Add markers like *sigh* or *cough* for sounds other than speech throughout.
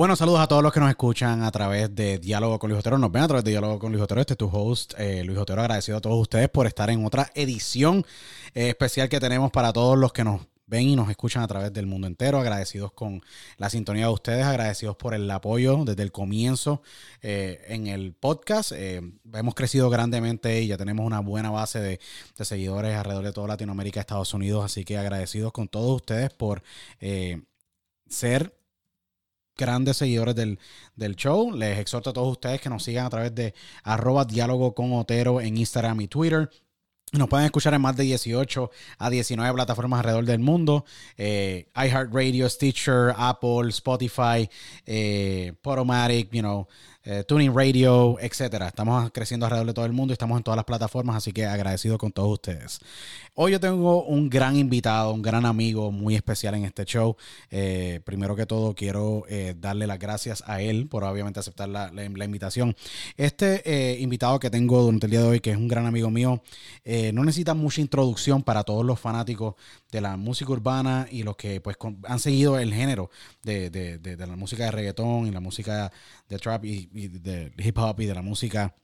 Bueno, saludos a todos los que nos escuchan a través de Diálogo con Luis Otero. Nos ven a través de Diálogo con Luis Otero. Este es tu host, eh, Luis Otero. Agradecido a todos ustedes por estar en otra edición eh, especial que tenemos para todos los que nos ven y nos escuchan a través del mundo entero. Agradecidos con la sintonía de ustedes, agradecidos por el apoyo desde el comienzo eh, en el podcast. Eh, hemos crecido grandemente y ya tenemos una buena base de, seguidores alrededor de toda Latinoamérica, Estados Unidos. Así que agradecidos con todos ustedes por ser grandes seguidores del, del show. Les exhorto a todos ustedes que nos sigan a través de arroba diálogo con Otero en Instagram y Twitter. Nos pueden escuchar en más de 18 a 19 plataformas alrededor del mundo. Eh, iHeartRadio, Stitcher, Apple, Spotify, eh, Podomatic, you know, eh, Tuning Radio, etcétera. Estamos creciendo alrededor de todo el mundo y estamos en todas las plataformas, así que agradecido con todos ustedes. Hoy yo tengo un gran invitado, un gran amigo muy especial en este show. Eh, primero que todo, quiero eh, darle las gracias a él por obviamente aceptar la, invitación. Este invitado que tengo durante el día de hoy, que es un gran amigo mío, no necesita mucha introducción para todos los fanáticos de la música urbana y los que pues han seguido el género de- de la música de reggaetón y la música de trap y, y hip hop y de la música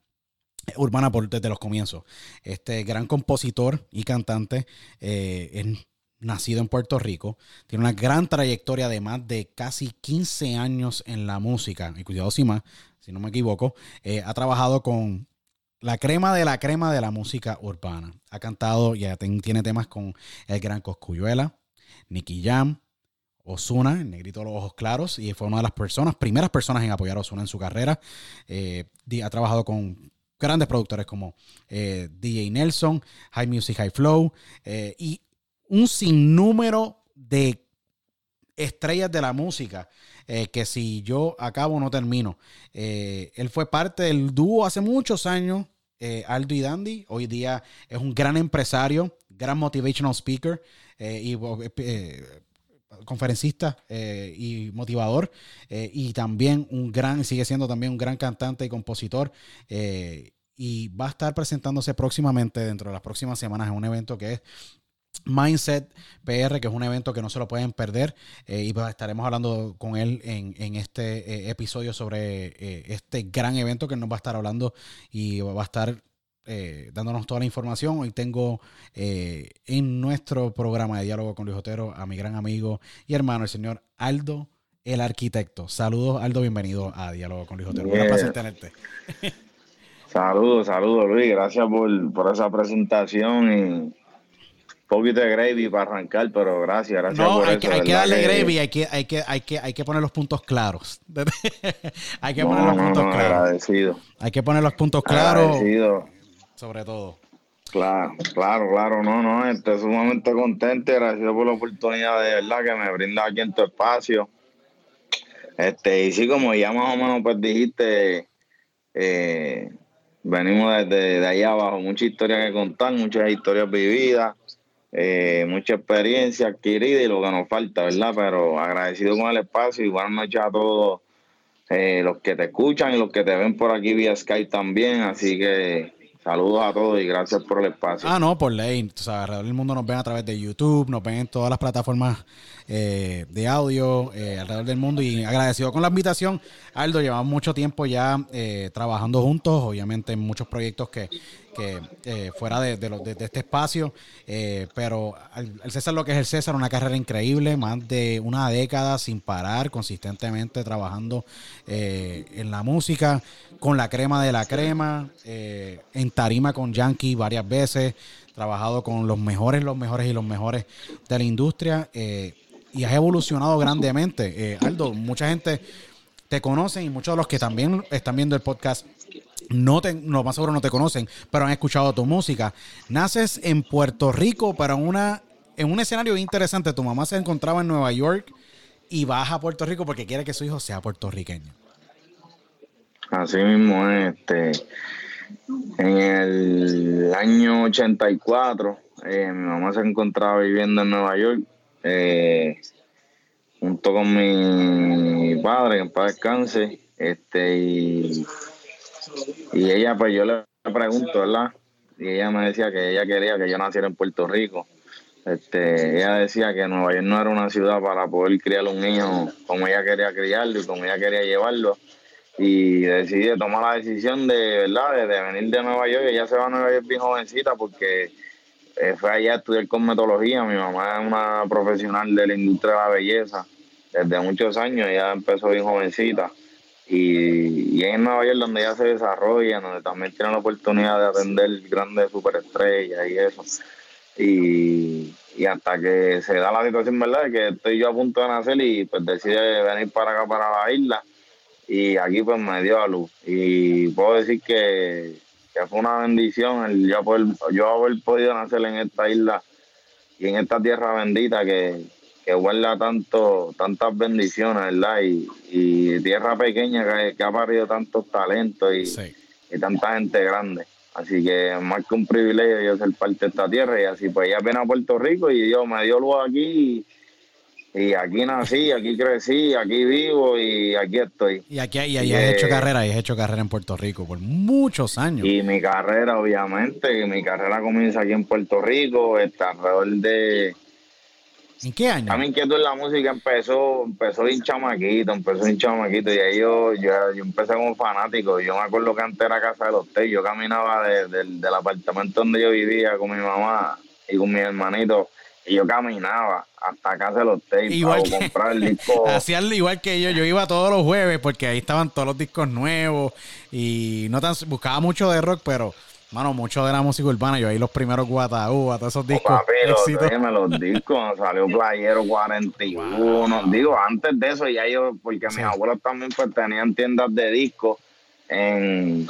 urbana por, desde los comienzos. Este gran compositor y cantante eh, es nacido en Puerto Rico, tiene una gran trayectoria de más de casi 15 años en la música, y cuidado si más, si no me equivoco, eh, ha trabajado con la crema de la crema de la música urbana. Ha cantado, ya tiene temas con el gran Coscuyuela, Nicky Jam, Osuna, el negrito de los ojos claros, y fue una de las personas, primeras personas en apoyar a Osuna en su carrera. Eh, ha trabajado con grandes productores como eh, DJ Nelson, High Music, High Flow, eh, y un sinnúmero de estrellas de la música que si yo acabo no termino. Él fue parte del dúo hace muchos años, Aldo y Dandy. Hoy día es un gran empresario, gran motivational speaker y conferencista eh, y motivador eh, y también un gran, sigue siendo también un gran cantante y compositor eh, y va a estar presentándose próximamente dentro de las próximas semanas en un evento que es Mindset PR, que es un evento que no se lo pueden perder y pues estaremos hablando con él en, en este episodio sobre este gran evento que nos va a estar hablando y va a estar eh, dándonos toda la información. Hoy tengo eh, en nuestro programa de diálogo con Luis Otero a mi gran amigo y hermano, el señor Aldo, el arquitecto. Saludos, Aldo, bienvenido a Diálogo con Luis Otero. Un placer tenerte. *laughs* Saludos, saludos Luis, gracias por, por esa presentación y un poquito de gravy para arrancar, pero gracias, gracias No, por hay, eso. que, hay que ¿verdad darle que- gravy, hay que, hay, que, hay, que, hay que poner los puntos claros. *laughs* hay que No, poner los no, puntos no, claros. agradecido. Hay que poner los puntos claros, Agradecido. Sobre todo. Claro, claro, claro, no, no, estoy sumamente contento y agradecido por la oportunidad de verdad que me brinda aquí en tu espacio. Este, y sí, como ya más o menos pues dijiste, eh, venimos desde de allá abajo, mucha historia que contar, muchas historias vividas, eh, mucha experiencia adquirida y lo que nos falta, ¿verdad? Pero agradecido con el espacio y buenas noches a todos eh, los que te escuchan y los que te ven por aquí vía Skype también, así que saludos a todos y gracias por el espacio. Ah, no, por ley. Tú sabes, alrededor del mundo nos ven a través de YouTube, nos ven en todas las plataformas eh, de audio eh, alrededor del mundo. Y agradecido con la invitación. Aldo, llevamos mucho tiempo ya eh, trabajando juntos, obviamente en muchos proyectos que, eh, fuera de, de, de- este espacio. eh, pero al César lo que es el César, una carrera increíble, más de una década sin parar, consistentemente trabajando eh, en la música, con la crema de la crema, en tarima con Yankee varias veces, trabajado con los mejores, los mejores y los mejores de la industria. y has evolucionado grandemente. Aldo, mucha gente te conocen y muchos de los que también están viendo el podcast no te, lo más seguro no te conocen, pero han escuchado tu música. Naces en Puerto Rico, pero en una en un escenario interesante. Tu mamá se encontraba en Nueva York y vas a Puerto Rico porque quiere que su hijo sea puertorriqueño. Así mismo es, este. En el año 84, eh, mi mamá se encontraba viviendo en Nueva York, eh, junto con mi padre, que en paz descanse, este, y, y ella, pues yo le pregunto, ¿verdad? Y ella me decía que ella quería que yo naciera en Puerto Rico. Este, ella decía que Nueva York no era una ciudad para poder criar un niño como ella quería criarlo y como ella quería llevarlo. Y decidí tomar la decisión de, ¿verdad? De, venir de Nueva York. Ella se va a Nueva York bien jovencita porque eh, fue allá a estudiar cosmetología. Mi mamá es una profesional de la industria de la belleza desde muchos años. Ella empezó bien jovencita. Y, y en Nueva York donde ella se desarrolla, donde también tiene la oportunidad de atender grandes superestrellas y eso. Y, hasta que se da la situación, ¿verdad? De que estoy yo a punto de nacer y pues decide venir para acá, para la isla. Y aquí pues me dio a luz. Y puedo decir que, fue una bendición el yo, poder, yo haber podido nacer en esta isla y en esta tierra bendita que, que guarda tanto, tantas bendiciones, ¿verdad? Y, tierra pequeña que, ha parido tantos talentos y, y tanta gente grande. Así que más que un privilegio yo ser parte de esta tierra y así pues ella viene a Puerto Rico y yo me dio luz aquí y, aquí nací, aquí crecí, aquí vivo y aquí estoy. Y aquí y, y has hecho carrera y has hecho carrera en Puerto Rico por muchos años. Y mi carrera obviamente, mi carrera comienza aquí en Puerto Rico, está alrededor de ¿En qué año? A mi inquietud en la música empezó, empezó bien chamaquito, empezó bien chamaquito y ahí yo, yo, empecé como fanático. Yo me acuerdo que antes era casa de los té, yo caminaba del apartamento donde yo vivía con mi mamá y con mi hermanito y yo caminaba hasta casa de los té igual para comprar el disco. *laughs* Hacía igual que yo, yo iba todos los jueves porque ahí estaban todos los discos nuevos y no tan, buscaba mucho de rock, pero Mano, mucho de la música urbana, yo ahí los primeros Guataúba, todos esos oh, discos. Papi, los, *laughs* discos, salió Playero 41. Digo, antes de eso ya yo, porque mis abuelos también pues tenían tiendas de discos en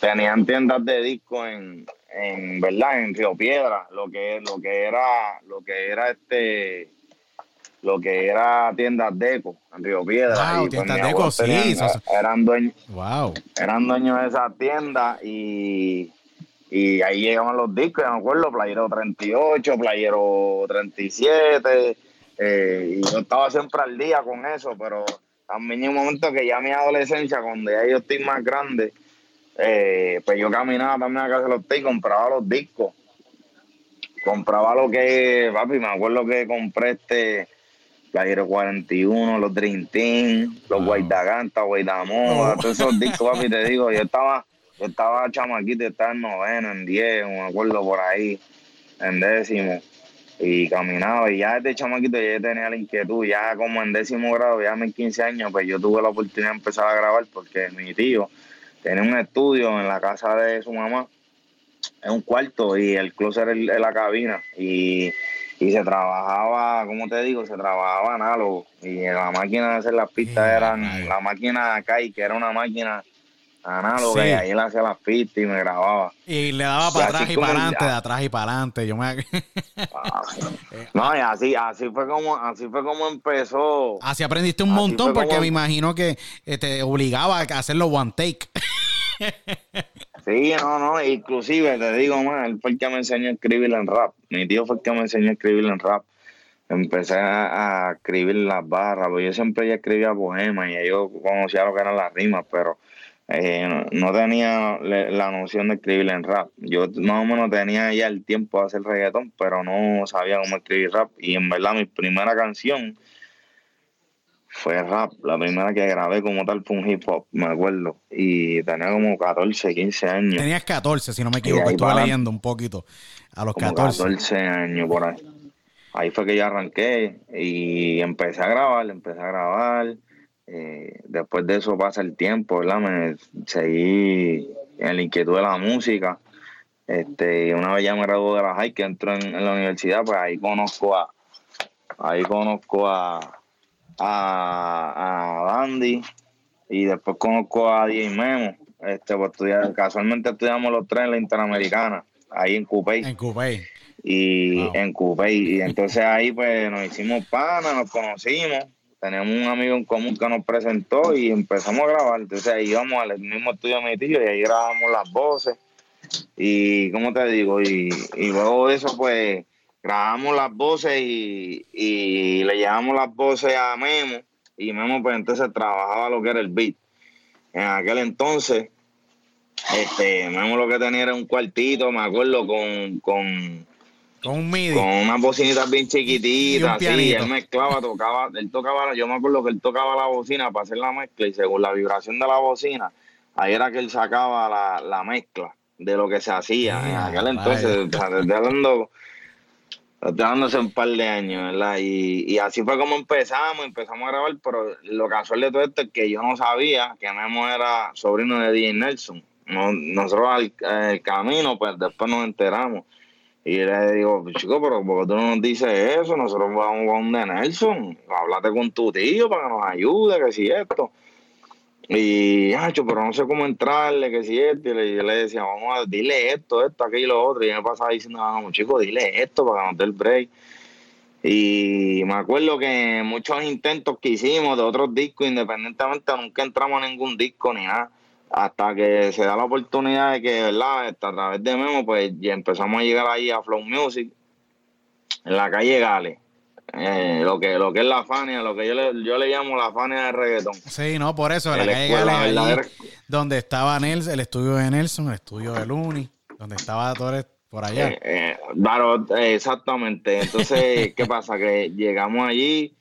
tenían tiendas de discos en, en verdad en Río Piedra, lo que lo que era lo que era este lo que era tiendas Deco en Río Piedra. Wow, pues, tiendas Deco, sí. Eran dueños, wow. eran dueños de esa tienda y y ahí llegaban los discos, me acuerdo, Playero 38, Playero 37. Eh, y yo estaba siempre al día con eso, pero también hay un momento que ya mi adolescencia, cuando ya yo estoy más grande, eh, pues yo caminaba también a casa de los y compraba los discos. Compraba lo que, papi, me acuerdo que compré este Playero 41, los Dream Team, los wow. Guaidaganta, Guaidamoda, todos esos discos, papi, te digo, yo estaba yo estaba chamaquito, estaba en noveno, en diez, me acuerdo por ahí, en décimo, y caminaba, y ya desde chamaquito ya tenía la inquietud, ya como en décimo grado, ya a mis 15 años, pues yo tuve la oportunidad de empezar a grabar, porque mi tío tenía un estudio en la casa de su mamá, en un cuarto, y el closet era en la cabina, y y se trabajaba, como te digo, se trabajaba análogo y la máquina de hacer las pistas eran la máquina acá y que era una máquina análoga y ahí él hacía las pistas y me grababa. Y le daba para atrás y para adelante, de atrás y para adelante. Yo me... Ah, *laughs* no, y así, así fue como, así fue como empezó. Así aprendiste un montón, porque me imagino que eh, te obligaba a hacerlo one take. *laughs* sí, no, no, inclusive te digo más, él fue el que me enseñó a escribir en rap. Mi tío fue el que me enseñó a escribir en rap empecé a, escribir las barras, porque yo siempre ya escribía poemas y yo conocía lo que eran las rimas, pero eh, no, tenía la noción de escribir en rap. Yo más o menos tenía ya el tiempo de hacer reggaetón, pero no sabía cómo escribir rap. Y en verdad mi primera canción fue rap. La primera que grabé como tal fue un hip hop, me acuerdo. Y tenía como 14, 15 años. Tenías 14, si no me equivoco, estuve leyendo un poquito. A los 14. 14 años por ahí. Ahí fue que ya arranqué y empecé a grabar, empecé a grabar eh, después de eso pasa el tiempo, ¿verdad? Me seguí en la inquietud de la música. Este, una vez ya me gradué de la high que entro en, la universidad, pues ahí conozco a ahí conozco a a, a Dandy y después conozco a DJ Memo. Este, pues casualmente estudiamos los tres en la Interamericana, ahí en Cupey. En Cupey. Y en Cupey. Y entonces ahí pues nos hicimos panas, nos conocimos teníamos un amigo en común que nos presentó y empezamos a grabar. Entonces íbamos al mismo estudio de mi tío y ahí grabamos las voces. Y, ¿cómo te digo? Y, luego de eso, pues, grabamos las voces y, y le llevamos las voces a Memo. Y Memo, pues, entonces trabajaba lo que era el beat. En aquel entonces, este, Memo lo que tenía era un cuartito, me acuerdo, con, con con un MIDI. Con unas bocinitas bien chiquititas, sí, él mezclaba, tocaba, él tocaba, yo me acuerdo que él tocaba la bocina para hacer la mezcla y según la vibración de la bocina, ahí era que él sacaba la, la mezcla de lo que se hacía en aquel entonces, desde hablando, hace un par de años, ¿verdad? Y, y, así fue como empezamos, empezamos a grabar, pero lo casual de todo esto es que yo no sabía que Memo era sobrino de DJ Nelson. No, nosotros al, el camino, pues después nos enteramos y le digo, chico, pero ¿por qué tú no nos dices eso? Nosotros vamos con de Nelson, háblate con tu tío para que nos ayude, que si esto. Y, hacho, pero no sé cómo entrarle, que si esto. Y yo le decía, vamos a, dile esto, esto, aquello lo otro. Y me pasaba diciendo, vamos, chico, dile esto para que nos dé el break. Y me acuerdo que muchos intentos que hicimos de otros discos, independientemente, nunca entramos en ningún disco ni nada hasta que se da la oportunidad de que, ¿verdad? a través de Memo, pues ya empezamos a llegar ahí a Flow Music, en la calle Gale. Eh, lo que lo que es la Fania, lo que yo le, yo le llamo la Fania de reggaetón. Sí, no, por eso, en la calle Gale, donde estaba Nelson, el estudio de Nelson, el estudio de Luni, donde estaba Torres por allá. Eh, eh, claro, exactamente. Entonces, *laughs* ¿qué pasa? Que llegamos allí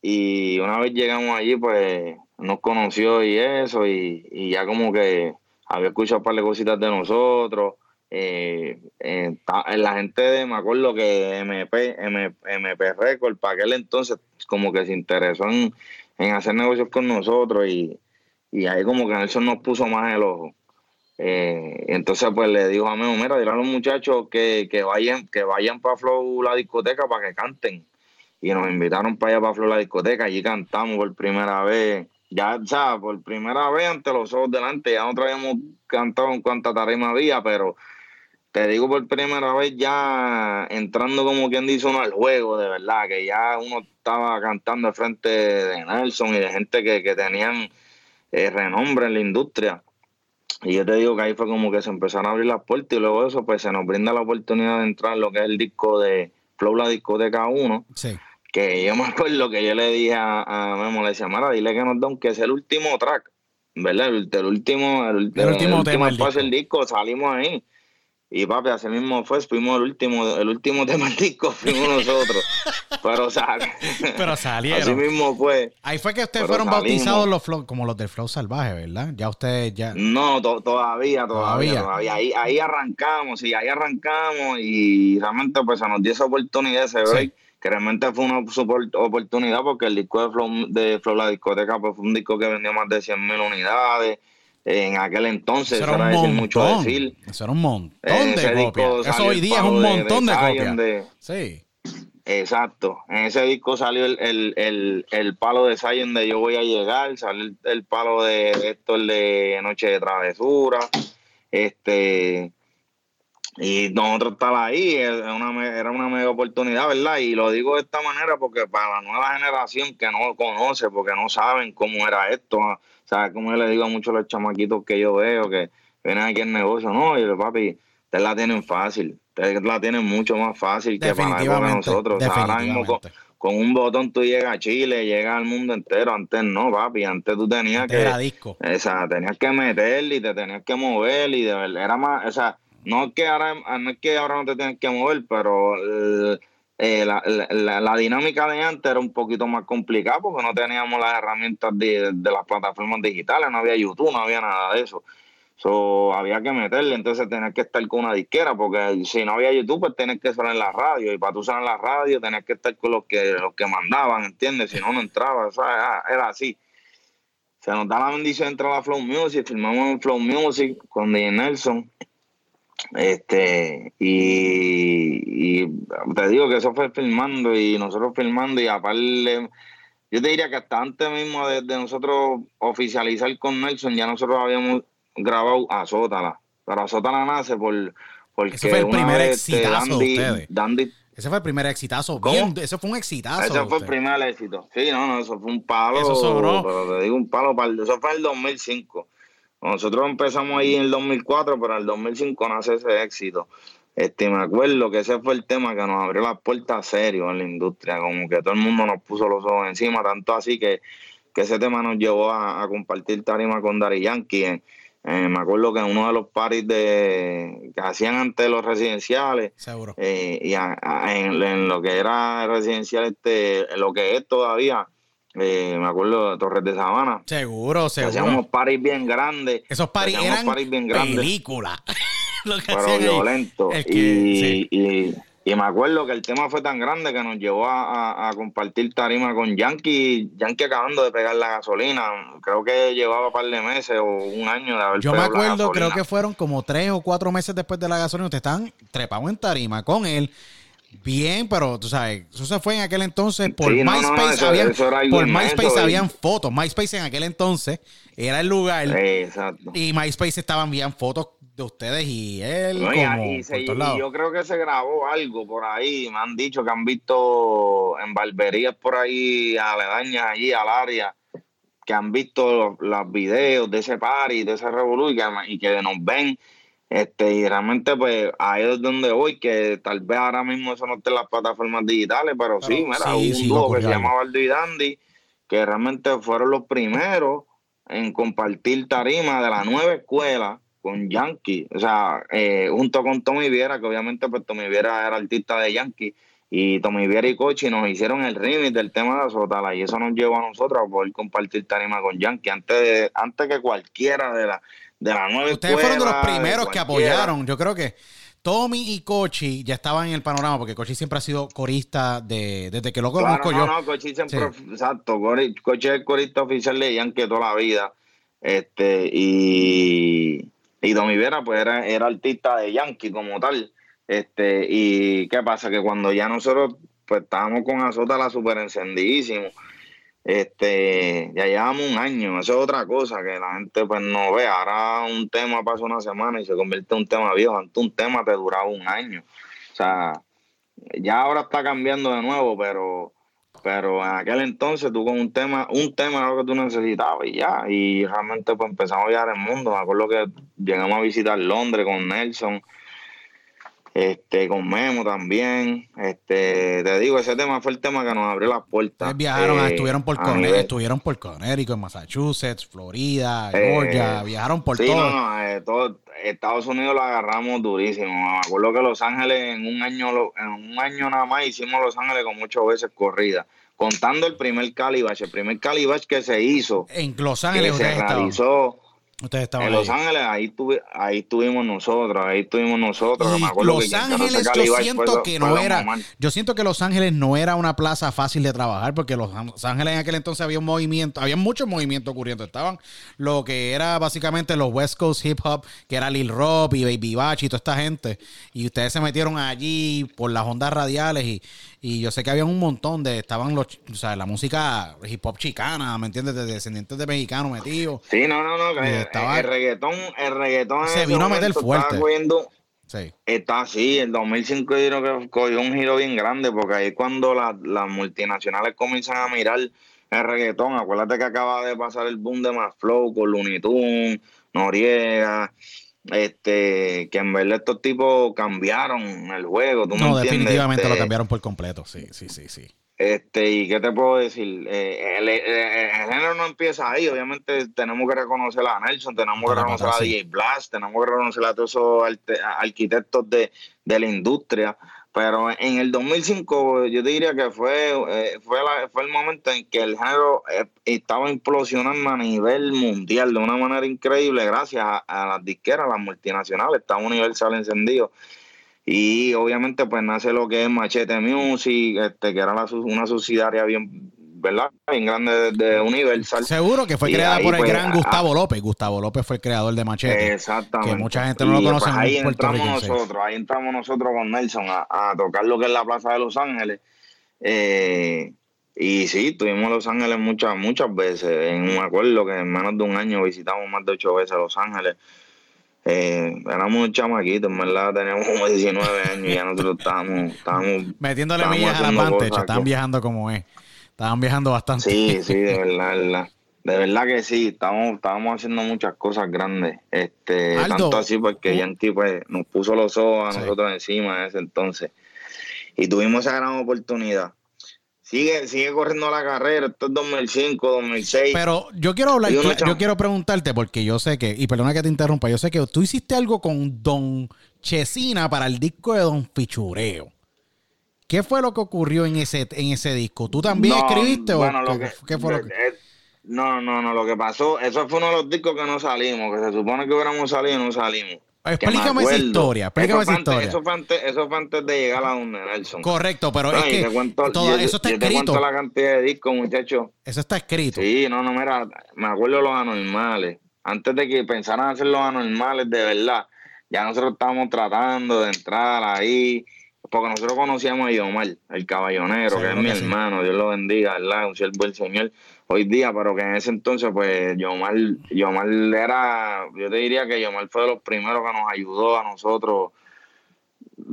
y una vez llegamos allí, pues nos conoció y eso, y, ya como que había escuchado un par de cositas de nosotros. Eh, eh, la gente de, me acuerdo que MP, MP, Record, para aquel entonces, como que se interesó en, hacer negocios con nosotros y, ahí como que Nelson nos puso más el ojo. Eh, entonces pues le dijo a mí, mira, dile a los muchachos que, que vayan, que vayan para Flow la discoteca para que canten. Y nos invitaron para allá para Flow la discoteca, allí cantamos por primera vez ya, o sea, por primera vez ante los ojos delante, ya no habíamos cantado en cuánta tarima había, pero te digo por primera vez ya entrando como quien dice uno al juego, de verdad, que ya uno estaba cantando al frente de Nelson y de gente que, que tenían eh, renombre en la industria. Y yo te digo que ahí fue como que se empezaron a abrir las puertas y luego eso pues se nos brinda la oportunidad de entrar en lo que es el disco de Flow La Discoteca 1. Sí que yo me acuerdo que yo le dije a, Memo, le decía, Mara, dile que nos da que es el último track, ¿verdad? El, último, el, último, tema del disco. salimos ahí. Y papi, así mismo fue, fuimos el último, el último *laughs* tema del disco, fuimos nosotros. Pero, *laughs* Pero salieron. Así mismo fue. Ahí fue que ustedes fueron bautizados los flow, como los del Flow Salvaje, ¿verdad? Ya ustedes ya. No, todavía, todavía, todavía. Ahí, ahí arrancamos, y ahí arrancamos, y realmente pues se nos dio esa oportunidad, ese break que realmente fue una super oportunidad porque el disco de Flow, de Flow La Discoteca pues, fue un disco que vendió más de 100 mil unidades. En aquel entonces, eso era, decir mucho decir. Eso era un montón de copias. Eso hoy día es un montón de, copias. sí. Exacto. En ese disco salió el, el, el, el palo de Zion de Yo Voy a Llegar, salió el, palo de, esto el de Noche de Travesura. Este y nosotros estar ahí era una, era una mega oportunidad, ¿verdad? Y lo digo de esta manera porque para la nueva generación que no conoce, porque no saben cómo era esto, o sea, como yo le digo a muchos de los chamaquitos que yo veo que vienen aquí en negocio, no, y papi, ustedes la tienen fácil, ustedes la tienen mucho más fácil que para nosotros. O sea, ahora mismo con, un botón tú llegas a Chile, llegas al mundo entero, antes no, papi, antes tú tenías que... Era disco. O sea, tenías que meterle y te tenías que mover y de verdad era más, o sea no que ahora no, es que ahora no te tienes que mover, pero eh, la, dinámica de antes era un poquito más complicada porque no teníamos las herramientas de, las plataformas digitales, no había YouTube, no había nada de eso. So, había que meterle, entonces tenías que estar con una disquera, porque si no había YouTube, pues tenías que estar en la radio, y para tú estar en la radio tenías que estar con los que, los que mandaban, ¿entiendes? Si no, no entraba, o sea, era, así. Se nos da la bendición de entrar a Flow Music, filmamos en Flow Music con DJ Nelson, este, y, te digo que eso fue filmando y nosotros filmando y aparte, yo te diría que hasta antes mismo de, nosotros oficializar con Nelson, ya nosotros habíamos grabado a Sótala, pero a Sótala nace por, porque fue el primer este, Dandy, Dandy, Ese fue el primer exitazo. Bien, eso fue un exitazo. Ese fue el primer éxito. Sí, no, no, eso fue un palo. Eso sobró. Pero te digo un palo. Para, eso fue el 2005. Nosotros empezamos ahí en el 2004, pero en el 2005 nace ese éxito. Este, me acuerdo que ese fue el tema que nos abrió las puertas serio en la industria, como que todo el mundo nos puso los ojos encima, tanto así que, que ese tema nos llevó a, compartir tarima con Dari Yankee. Eh, eh, me acuerdo que en uno de los paris de, que hacían antes los residenciales, Seguro. Eh, y en, lo que era residencial, este, lo que es todavía, me acuerdo de Torres de Sabana. Seguro, seguro. Hacíamos paris bien grandes. Esos paris eran bien grandes. película. *laughs* pero violento. y, y, me acuerdo que el tema fue tan grande que nos llevó a, compartir tarima con Yankee, Yankee acabando de pegar la gasolina. Creo que llevaba un par de meses o un año de haber Yo me acuerdo, creo que fueron como tres o cuatro meses después de la gasolina. Ustedes están trepados en tarima con él. Bien, pero tú sabes, eso se fue en aquel entonces por MySpace. habían, por MySpace habían fotos. MySpace en aquel entonces era el lugar. Exacto. Y MySpace estaban bien fotos de ustedes y él. y, yo creo que se grabó algo por ahí. Me han dicho que han visto en barberías por ahí, aledañas allí al área, que han visto los, videos de ese party, de ese revolución y que, nos ven. Este, y realmente, pues ahí es donde voy, que tal vez ahora mismo eso no esté en las plataformas digitales, pero, sí, mira, un dúo que se llamaba Aldo y Dandy, que realmente fueron los primeros en compartir tarima de la nueva escuela con Yankee, o sea, eh, junto con Tommy Viera, que obviamente pues Tommy Viera era artista de Yankee, y Tommy Viera y Cochi nos hicieron el remix del tema de Azotala, y eso nos llevó a nosotros a poder compartir tarima con Yankee, antes de, antes que cualquiera de la, de la nueva Ustedes fueron de los primeros que apoyaron, yo creo que Tommy y Cochi ya estaban en el panorama, porque Cochi siempre ha sido corista de, desde que lo conozco yo. No, Cochi siempre, exacto, Cochi es corista oficial de Yankee toda la vida, este, y y Don Vera, pues era, era artista de Yankee como tal. Este, y qué pasa, que cuando ya nosotros pues estábamos con Azota la super encendidísimo, este, ya llevamos un año, eso es otra cosa que la gente pues no ve. Ahora un tema pasa una semana y se convierte en un tema viejo, antes un tema te duraba un año. O sea, ya ahora está cambiando de nuevo, pero pero en aquel entonces tú con un tema, un tema era lo que tú necesitabas y ya, y realmente pues empezamos a viajar el mundo, me acuerdo que llegamos a visitar Londres con Nelson, este, con Memo también, este, te digo, ese tema fue el tema que nos abrió las puertas. viajaron, eh, estuvieron por Connecticut, estuvieron por Connecticut, Massachusetts, Florida, Georgia, eh, viajaron por sí, todo. No, eh, todo. Estados Unidos lo agarramos durísimo. Me acuerdo que Los Ángeles en un año, en un año nada más hicimos Los Ángeles con muchas veces corrida, contando el primer Calibash, el primer Calibash que se hizo. En Los Ángeles se realizó. Ustedes estaban en Los Ángeles, ahí, tuve, ahí estuvimos nosotros, ahí estuvimos nosotros. Los Ángeles, yo siento que no era, yo siento que Los Ángeles no era una plaza fácil de trabajar, porque Los Ángeles en aquel entonces había un movimiento, había muchos movimientos ocurriendo. Estaban lo que era básicamente los West Coast Hip Hop, que era Lil Rob y Baby Batch y toda esta gente. Y ustedes se metieron allí por las ondas radiales y, y yo sé que había un montón de, estaban los, o sea, la música hip hop chicana, ¿me entiendes? De descendientes de mexicanos metidos. Sí, no, no, no, que estaba, el reggaetón, el reggaetón se vino a meter fuerte. sí. Está así, en 2005 yo creo que cogió un giro bien grande, porque ahí es cuando las multinacionales comienzan a mirar el reggaetón. Acuérdate que acaba de pasar el boom de Más Flow con Looney Tunes, Noriega, este que en verdad estos tipos cambiaron el juego. ¿tú no, definitivamente lo este, cambiaron por completo, sí, sí, sí, sí. Este, y qué te puedo decir, eh, el, género no empieza ahí, obviamente tenemos que reconocer a Nelson, tenemos que reconocer a DJ Blast, tenemos que reconocer a todos esos arquitectos de, de la industria, pero en el 2005 yo diría que fue, eh, fue, fue el momento en que el género eh, estaba implosionando a nivel mundial de una manera increíble gracias a, las disqueras, las multinacionales, estaba Universal encendido. Y obviamente pues nace lo que es Machete Music, este, que era una subsidiaria bien ¿verdad? En grande de, Universal. Seguro que fue creada por el pues, gran Gustavo López. Gustavo López fue el creador de Machete. Exactamente. Que mucha gente no lo conoce. Pues, ahí entramos nosotros, ahí entramos nosotros con Nelson a, tocar lo que es la Plaza de Los Ángeles. Eh, y sí, tuvimos Los Ángeles muchas, muchas veces. En un acuerdo que en menos de un año visitamos más de ocho veces Los Ángeles. eh, éramos chamaquitos, en verdad, teníamos como 19 años y ya nosotros estábamos, estábamos *laughs* metiéndole millas a la pantecha, estaban viajando como es. Estaban viajando bastante. Sí, *laughs* sí, de verdad, de verdad. De verdad que sí, estábamos, estábamos haciendo muchas cosas grandes. Este, tanto así porque Yankee pues, nos puso los ojos a nosotros encima en ese entonces. Y tuvimos esa gran oportunidad. Sigue, sigue corriendo la carrera, esto es 2005, 2006. Pero yo quiero hablar, yo quiero preguntarte, porque yo sé que, y perdona que te interrumpa, yo sé que tú hiciste algo con Don Chesina para el disco de Don Fichureo. ¿Qué fue lo que ocurrió en ese, en ese disco? ¿Tú también escribiste o qué, fue lo que... No, no, no, lo que pasó, eso fue uno de los discos que no salimos, que se supone que hubiéramos salido y no salimos. Explícame esa historia, explícame esa historia. eso, fue antes, eso fue antes de llegar a donde Nelson. Correcto, pero es que todo, eso está escrito. Te cuento la cantidad de discos, muchachos. Eso está escrito. Sí, no, no, mira, me acuerdo de los anormales. Antes de que pensaran hacer los anormales de verdad, ya nosotros estábamos tratando de entrar ahí, porque nosotros conocíamos a Yomar, el caballonero, que es mi hermano, Dios lo bendiga, ¿verdad? Un siervo del Señor hoy día, pero que en ese entonces, pues, Yomar, Yomar era, yo te diría que Yomar fue de los primeros que nos ayudó a nosotros,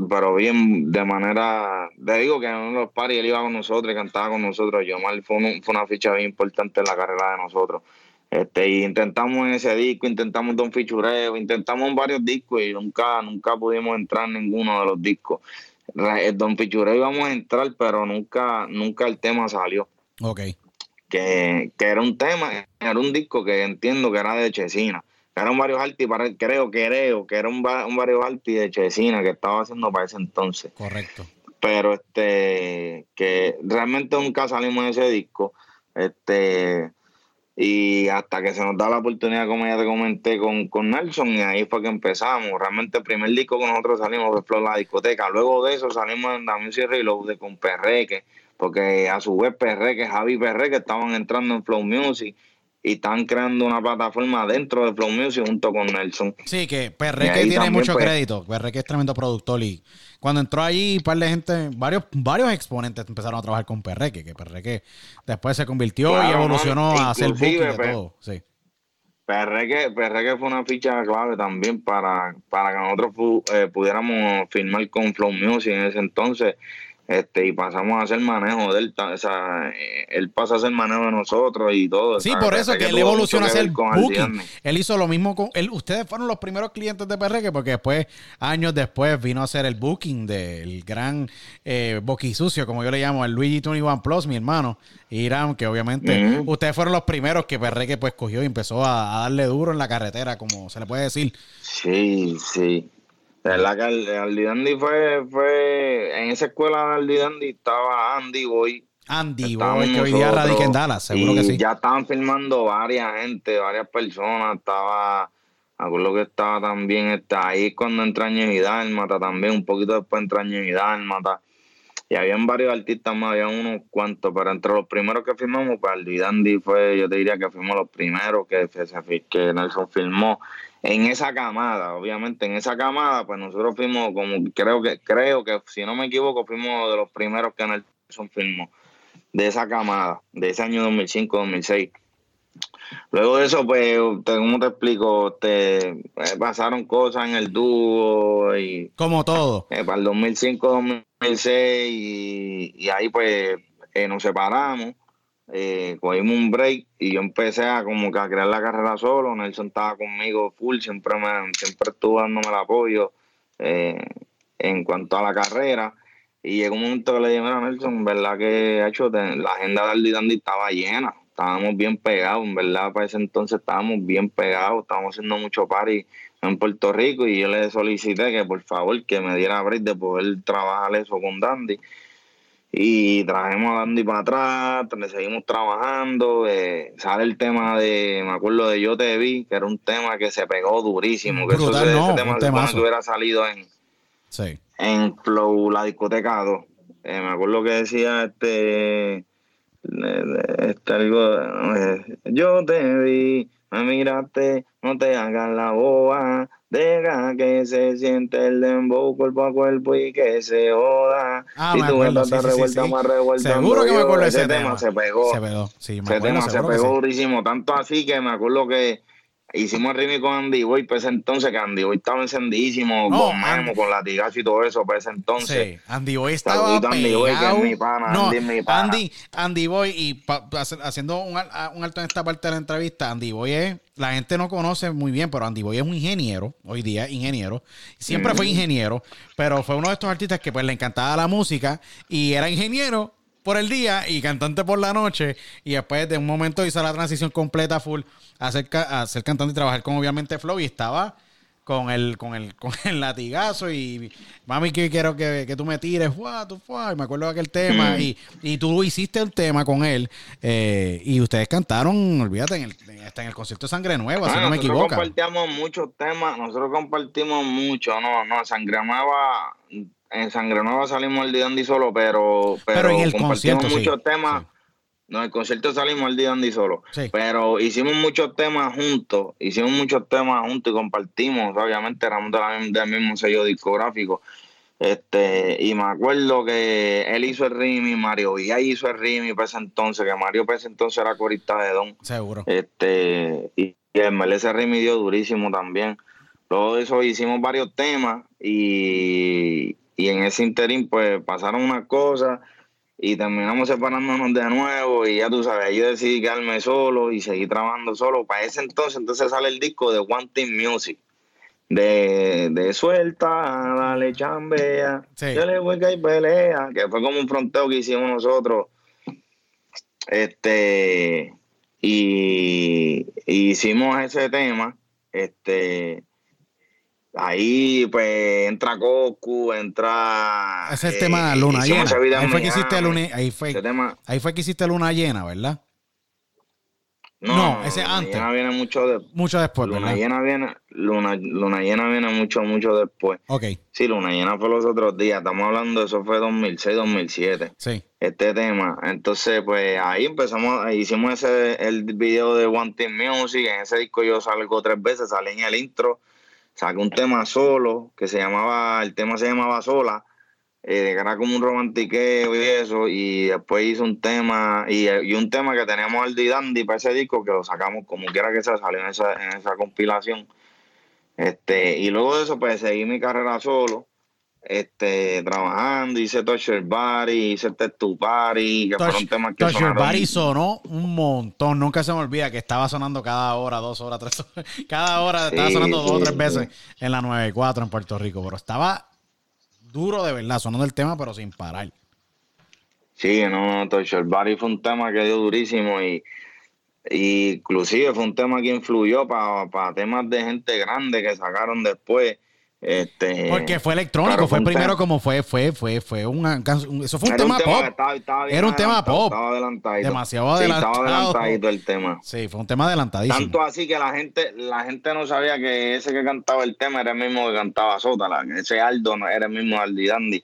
pero bien, de manera, te digo que en los paris él iba con nosotros y cantaba con nosotros, Yomar fue, fue una ficha bien importante en la carrera de nosotros. Este, y intentamos en ese disco, intentamos Don Fichureo, intentamos varios discos y nunca, nunca pudimos entrar en ninguno de los discos. Don Fichureo íbamos a entrar, pero nunca, nunca el tema salió. Ok que, era un tema, era un disco que entiendo que era de Chesina. Era un varios alti, creo, creo que era un, un varios alti de Chesina que estaba haciendo para ese entonces. Correcto. Pero este, que realmente nunca salimos de ese disco. Este, y hasta que se nos da la oportunidad, como ya te comenté, con, con Nelson, y ahí fue que empezamos. Realmente el primer disco que nosotros salimos fue Flor la discoteca. Luego de eso salimos en The Music Reload con Perreque, porque a su vez Perreque, Javi Perreque estaban entrando en Flow Music y están creando una plataforma dentro de Flow Music junto con Nelson. Sí, que Perreque tiene mucho pues, crédito. Perreque es tremendo productor y cuando entró allí, un par de gente, varios, varios exponentes empezaron a trabajar con Perreque, que Perreque después se convirtió y evolucionó a hacer booking de todo. Sí. Perreque, Perreque fue una ficha clave también para, para que nosotros eh, pudiéramos firmar con Flow Music en ese entonces este y pasamos a hacer manejo de él, o sea, eh, él pasa a hacer manejo de nosotros y todo. Sí, por eso que, él evoluciona a hacer booking. Él hizo lo mismo con él, ustedes fueron los primeros clientes de Perreque porque después, años después, vino a hacer el booking del gran eh, boquisucio, como yo le llamo, el Luigi 21 Plus, mi hermano, Irán, que obviamente ustedes fueron los primeros que Perreque pues cogió y empezó a, a darle duro en la carretera, como se le puede decir. Sí, sí. Verdad que Aldi Dandy fue, fue, en esa escuela de Aldi Dandy estaba Andy Boy. Andy Boy, que hoy día radica en Dallas, seguro que sí. Ya estaban filmando varias gente, varias personas, estaba, acuerdo que estaba también, está ahí cuando entra y Dálmata también, un poquito después entra y Dálmata. Y habían varios artistas más, había unos cuantos, pero entre los primeros que filmamos, pues Aldi Dandy fue, yo te diría que fuimos los primeros que, que Nelson filmó en esa camada, obviamente en esa camada, pues nosotros fuimos como creo que creo que si no me equivoco fuimos de los primeros que Nelson filmó de esa camada, de ese año 2005-2006. Luego de eso, pues, ¿cómo te explico? Te eh, pasaron cosas en el dúo y... Como todo. Eh, para el 2005-2006 y, y, ahí pues eh, nos separamos eh, cogimos un break y yo empecé a como que a crear la carrera solo. Nelson estaba conmigo full, siempre me, siempre estuvo dándome el apoyo eh, en cuanto a la carrera. Y llegó un momento que le dije, mira Nelson, verdad que hecho la agenda de Aldi Dandy estaba llena, estábamos bien pegados, en verdad para ese entonces estábamos bien pegados, estábamos haciendo mucho party en Puerto Rico y yo le solicité que por favor que me diera break de poder trabajar eso con Dandy y trajimos a Dandy para atrás, le seguimos trabajando, eh, sale el tema de, me acuerdo de Yo Te Vi, que era un tema que se pegó durísimo, que eso, ese tema si hubiera salido en, en Flow, la discoteca 2. Eh, me acuerdo que decía este, este algo, eh, yo te vi, me miraste, no te hagas la boba, Deja que se siente el dembow cuerpo a cuerpo y que se joda. Ah, tú estás sí, revuelta, más revuelta. Seguro que me acuerdo ese, ese tema. se pegó. Se pegó, sí, me ese tema se pegó durísimo. Tanto así que me acuerdo que hicimos el remix con Andy Boy, pues entonces que Andy Boy estaba encendidísimo, No, con Memo, con latigazo y todo eso, pues entonces. Sí, Andy Boy estaba Saludito Andy Boy, que es mi pana, no, Andy es mi pana. Andy, Andy Boy, y pa- haciendo un, alto en esta parte de la entrevista, Andy Boy es, la gente no conoce muy bien, pero Andy Boy es un ingeniero, hoy día ingeniero, siempre Mm. fue ingeniero, pero fue uno de estos artistas que pues le encantaba la música y era ingeniero por el día y cantante por la noche y después de un momento hizo la transición completa full a ser, ca- a ser cantante y trabajar con obviamente Flow y estaba con el, con el, *laughs* con el latigazo y mami que quiero que, que tú me tires, fuá, tú fuá", y me acuerdo de aquel tema y, y tú hiciste el tema con él eh, y ustedes cantaron, olvídate, en el, hasta en el concierto de Sangre Nueva, si no me nosotros equivoco. compartíamos muchos temas, nosotros compartimos mucho, no, no, Sangre Nueva, en Sangre Nueva salimos el día Andy solo, pero, pero, Pero en el compartimos sí, muchos temas. sí. No, en el concierto salimos el día Andy solo, Sí. pero hicimos muchos temas juntos, hicimos muchos temas juntos y compartimos, obviamente éramos de del mismo sello discográfico. Este, y me acuerdo que él hizo el remix, Mario Villa hizo el remix para ese entonces, que Mario para ese entonces era corista de Don. Seguro. Este, y, y el MLS me dio durísimo también. Luego de eso hicimos varios temas y, y en ese interín pues pasaron unas cosas y terminamos separándonos de nuevo y ya tú sabes, yo decidí quedarme solo y seguir trabajando solo. Para ese entonces entonces sale el disco de One Team Music. De, de suelta, dale chambea, Sí. dale hueca y pelea, que fue como un fronteo que hicimos nosotros este y, y hicimos ese tema este ahí pues entra Goku entra Ese es el eh, tema Luna Llena. Ahí fue que hiciste luna, ahí fue, ese tema ahí fue que hiciste Luna Llena, ¿verdad? no, No, ese Luna antes. Llena viene mucho de Mucho después, luna ¿verdad? llena viene luna, luna llena viene mucho mucho después Ok, sí luna llena fue los otros días estamos hablando de eso fue 2006 2007 sí. este tema. Entonces, pues ahí empezamos, hicimos ese el video de One Team Music, en ese disco yo salgo tres veces, salí en el intro, saqué un tema solo, que se llamaba, el tema se llamaba Sola, eh, que era como un romantiqueo y eso, y después hice un tema, y, y un tema que teníamos al Dandy para ese disco, que lo sacamos como quiera que sea, salió en esa, en esa compilación. Este, y luego de eso, pues seguí mi carrera solo, este, trabajando, hice Touch Your Body, hice Test to Party, que fueron temas que Touch Your sonaron. Body sonó un montón. Nunca se me olvida que estaba sonando cada hora, dos horas, tres horas. *laughs* Cada hora estaba Sí, sonando dos o sí, tres veces en la 94 en Puerto Rico. Pero estaba duro de verdad, sonando el tema, pero sin parar. Sí, no, Touch Your Body fue un tema que dio durísimo y, y inclusive fue un tema que influyó para temas de gente grande que sacaron después. Este, Porque fue electrónico, claro, fue un primero tema- como fue, fue, fue, fue una un- eso fue un era tema, pop. estaba- Era un tema pop. Estaba adelantadito. Demasiado Sí, adelantado. estaba adelantadito el tema. Sí, fue un tema adelantadísimo. Tanto así que la gente, la gente no sabía que ese que cantaba el tema era el mismo que cantaba Sótala, ese Aldo no era el mismo Aldi Dandy.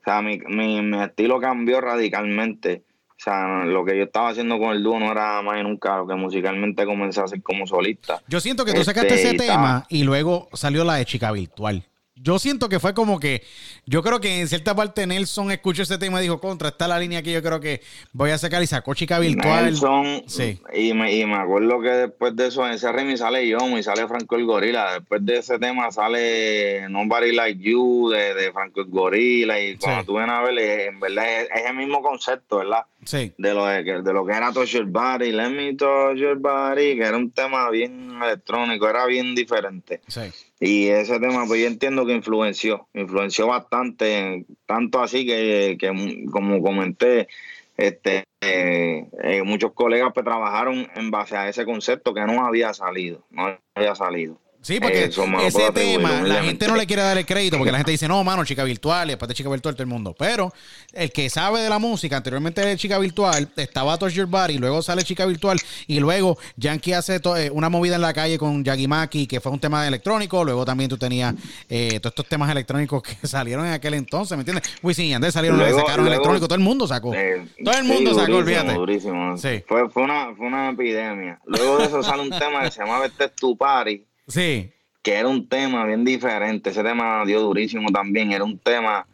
O sea, mi, mi, mi estilo cambió radicalmente. O sea, lo que yo estaba haciendo con el dúo no era más y nunca lo que musicalmente comencé a hacer como solista. Yo siento que tú Este, sacaste ese y tema y luego salió la de chica virtual. Yo siento que fue como que, yo creo que en cierta parte Nelson escuchó ese tema y dijo, contra, está la línea que yo creo que voy a sacar y sacó chica virtual. Nelson, Sí. y, me, y me acuerdo que después de eso, en ese remix sale Yomo y sale Franco el Gorila. Después de ese tema sale Nobody Like You de, de Franco el Gorila. Y cuando Sí. tú vienes a ver, en verdad es, es el mismo concepto, ¿verdad? Sí. De lo, de, de lo que era Touch Your Body, Let Me Touch Your Body, que era un tema bien electrónico, era bien diferente. Sí. Y ese tema, pues yo entiendo que influenció, influenció bastante, tanto así que, que como comenté, este, eh, eh, muchos colegas pues trabajaron en base a ese concepto que no había salido, no había salido. Sí, porque Eso ese tema, la gente no le quiere dar el crédito porque la gente dice, no, mano, chica virtual, y después de chica virtual todo el mundo. Pero el que sabe de la música, anteriormente de chica virtual, estaba Touch Your Body, luego sale chica virtual, y luego Yankee hace eh, una movida en la calle con Yagi Maki, que fue un tema electrónico, luego también tú tenías eh, todos estos temas electrónicos que *laughs* salieron en aquel entonces, ¿me entiendes? Wisin y Yandel salieron, Luego- sacaron luego- electrónico, todo el mundo sacó. Eh, todo el sí, mundo sacó, durísimo, olvídate. durísimo. Sí. Fue, fue, una, fue una epidemia. Luego de eso sale un tema que se llamaba Este es tu party. Sí, que era un tema bien diferente. Ese tema dio durísimo también. Era un tema.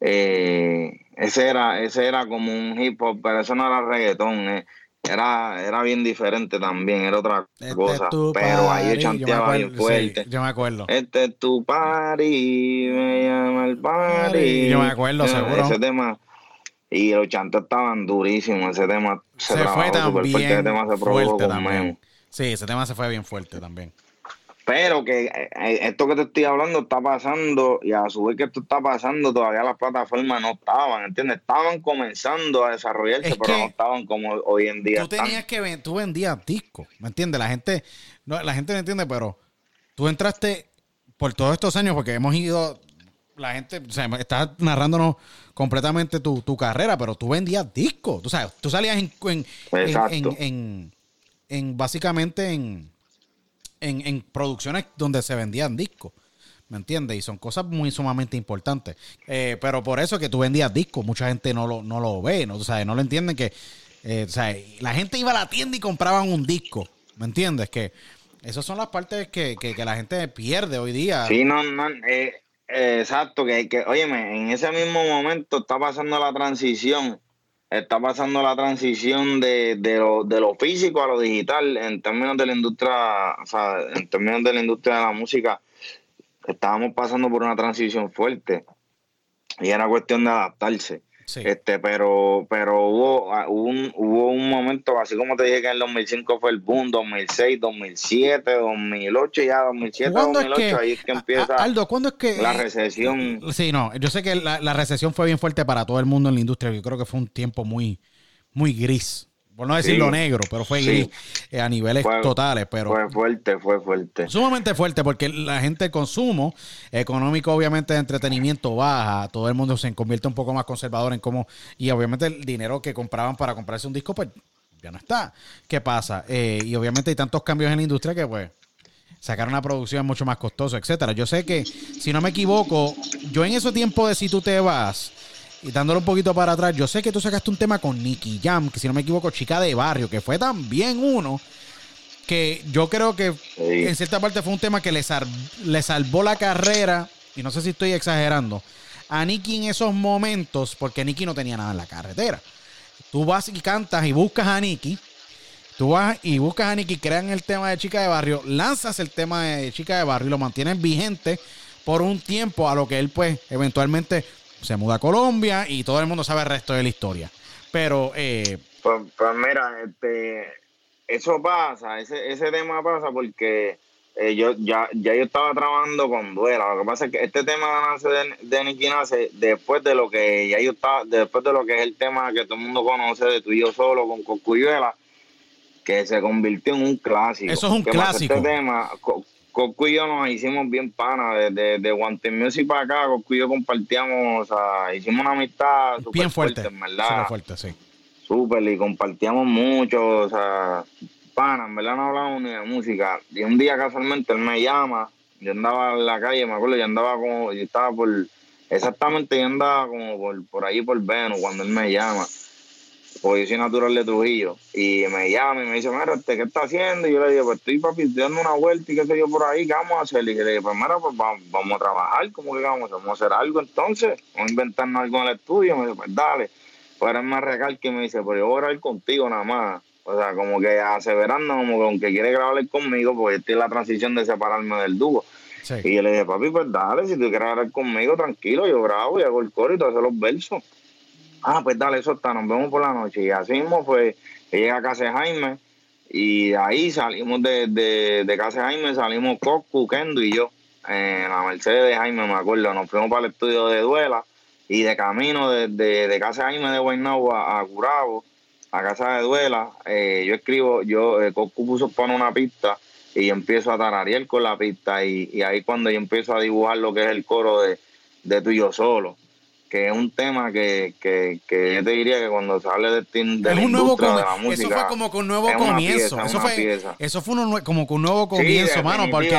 eh, ese era ese era como un hip hop, pero eso no era reggaetón. eh. era, era bien diferente también, era otra este cosa. Pero ahí yo chanteaba bien fuerte. yo me acuerdo. Este es tu party, me llama el party. Yo me acuerdo, seguro. Ese tema. Y los chantes estaban durísimos. Ese tema se, se fue también. Fuerte. Ese tema se fuerte también. Sí, ese tema se fue bien fuerte también. Pero que eh, eh, esto que te estoy hablando está pasando y a su vez que esto está pasando, todavía las plataformas no estaban, ¿entiendes? Estaban comenzando a desarrollarse, pero no estaban como hoy en día. Tú tenías que tú vendías discos, ¿me entiendes? La gente, no, la gente no entiende, pero tú entraste por todos estos años porque hemos ido, la gente, o sea, estás narrándonos completamente tu, carrera, pero tú vendías discos, tú sabes, tú salías en, en, en básicamente en en, producciones donde se vendían discos. ¿Me entiendes? Y son cosas muy sumamente importantes. Eh, pero por eso que tú vendías discos, mucha gente no lo, no lo ve, ¿no? O sea, no lo entienden que... Eh, o sea, la gente iba a la tienda y compraban un disco. ¿Me entiendes? Que esas son las partes que, la gente pierde hoy día. Sí, no, no. Eh, exacto, que, que, en ese mismo momento está pasando la transición está pasando la transición de, de, lo, de lo físico a lo digital en términos de la industria, o sea, en términos de la industria de la música, estábamos pasando por una transición fuerte y era cuestión de adaptarse. Este, pero, pero hubo, ah, un, hubo un momento, así como te dije que en el 2005 fue el boom, 2006, 2007, 2008, ya 2007, 2008, ahí es que empieza Aldo, ¿cuándo es que la recesión? Sí, no, yo sé que la, la, recesión fue bien fuerte para todo el mundo en la industria, yo creo que fue un tiempo muy, muy gris por no decir lo negro, pero fue gris eh, a niveles totales. Pero fue fuerte, fue fuerte. Sumamente fuerte, porque la gente de consumo económico, obviamente, de entretenimiento baja. Todo el mundo se convierte un poco más conservador en cómo. Y obviamente el dinero que compraban para comprarse un disco, pues ya no está. ¿Qué pasa? Eh, y obviamente hay tantos cambios en la industria que, pues sacar una producción es mucho más costoso, etcétera. Yo sé que, si no me equivoco, yo en ese tiempo de si tú te vas, y dándolo un poquito para atrás, yo sé que tú sacaste un tema con Nicky Jam, que si no me equivoco, chica de barrio, que fue también uno que yo creo que en cierta parte fue un tema que le, le salvó la carrera, y no sé si estoy exagerando, a Nicky en esos momentos, porque Nicky no tenía nada en la carretera. Tú vas y cantas y buscas a Nicky, tú vas y buscas a Nicky, crean el tema de chica de barrio, lanzas el tema de chica de barrio y lo mantienes vigente por un tiempo a lo que él pues eventualmente se muda a Colombia y todo el mundo sabe el resto de la historia. Pero... Eh, pues, pues, mira, este, eso pasa, ese, ese tema pasa porque eh, yo ya, ya yo estaba trabajando con Duela. Lo que pasa es que este tema nace de, de Nicky nace después de lo que ya yo estaba, después de lo que es el tema que todo el mundo conoce de tú y yo solo con Cocuyuela, que se convirtió en un clásico. Eso es un clásico. Este tema, Coscu y yo nos hicimos bien pana. Desde de, de Music para acá, Coscu y yo compartíamos, o sea, hicimos una amistad súper fuerte, fuerte, en verdad. Súper fuerte, sí. Súper, y compartíamos mucho, o sea, pana, en verdad no hablábamos ni de música. Y un día casualmente él me llama, yo andaba en la calle, me acuerdo, yo andaba como, yo estaba por, exactamente yo andaba como por, por ahí por Venus cuando él me llama porque yo soy natural de Trujillo, y me llama y me dice, mira, ¿qué está haciendo? Y yo le digo, pues estoy papi, dando una vuelta y qué sé yo por ahí, ¿qué vamos a hacer? Y le digo, pues mira, pues vamos, a trabajar, ¿cómo que vamos? Vamos a hacer algo entonces, vamos a inventarnos algo en el estudio, me dice, pues dale. Pues era más regal que me dice, pero yo voy a ir contigo nada más. O sea, como que aseverando, como que aunque quiere grabar conmigo, pues estoy en la transición de separarme del dúo. Y yo le dije, papi, pues dale, si tú quieres grabar conmigo, tranquilo, yo grabo y hago el coro y te hago los versos. Ah, pues dale, eso está, nos vemos por la noche. Y así mismo, pues, llega a casa de Jaime y ahí salimos de, de, casa de Jaime, salimos Coscu, Kendo y yo. En la Mercedes de Jaime, me acuerdo, nos fuimos para el estudio de Duela y de camino de, de, casa de Jaime de Guaynabo a, a Curabo, a casa de Duela, eh, yo escribo, yo, eh, puso pone una pista y yo empiezo a tararear con la pista y, y, ahí cuando yo empiezo a dibujar lo que es el coro de, de tú solo que es un tema que, que, que yo te diría que cuando se hable de, de la industria de la música eso fue como con un nuevo comienzo eso fue eso fue como con un nuevo comienzo mano porque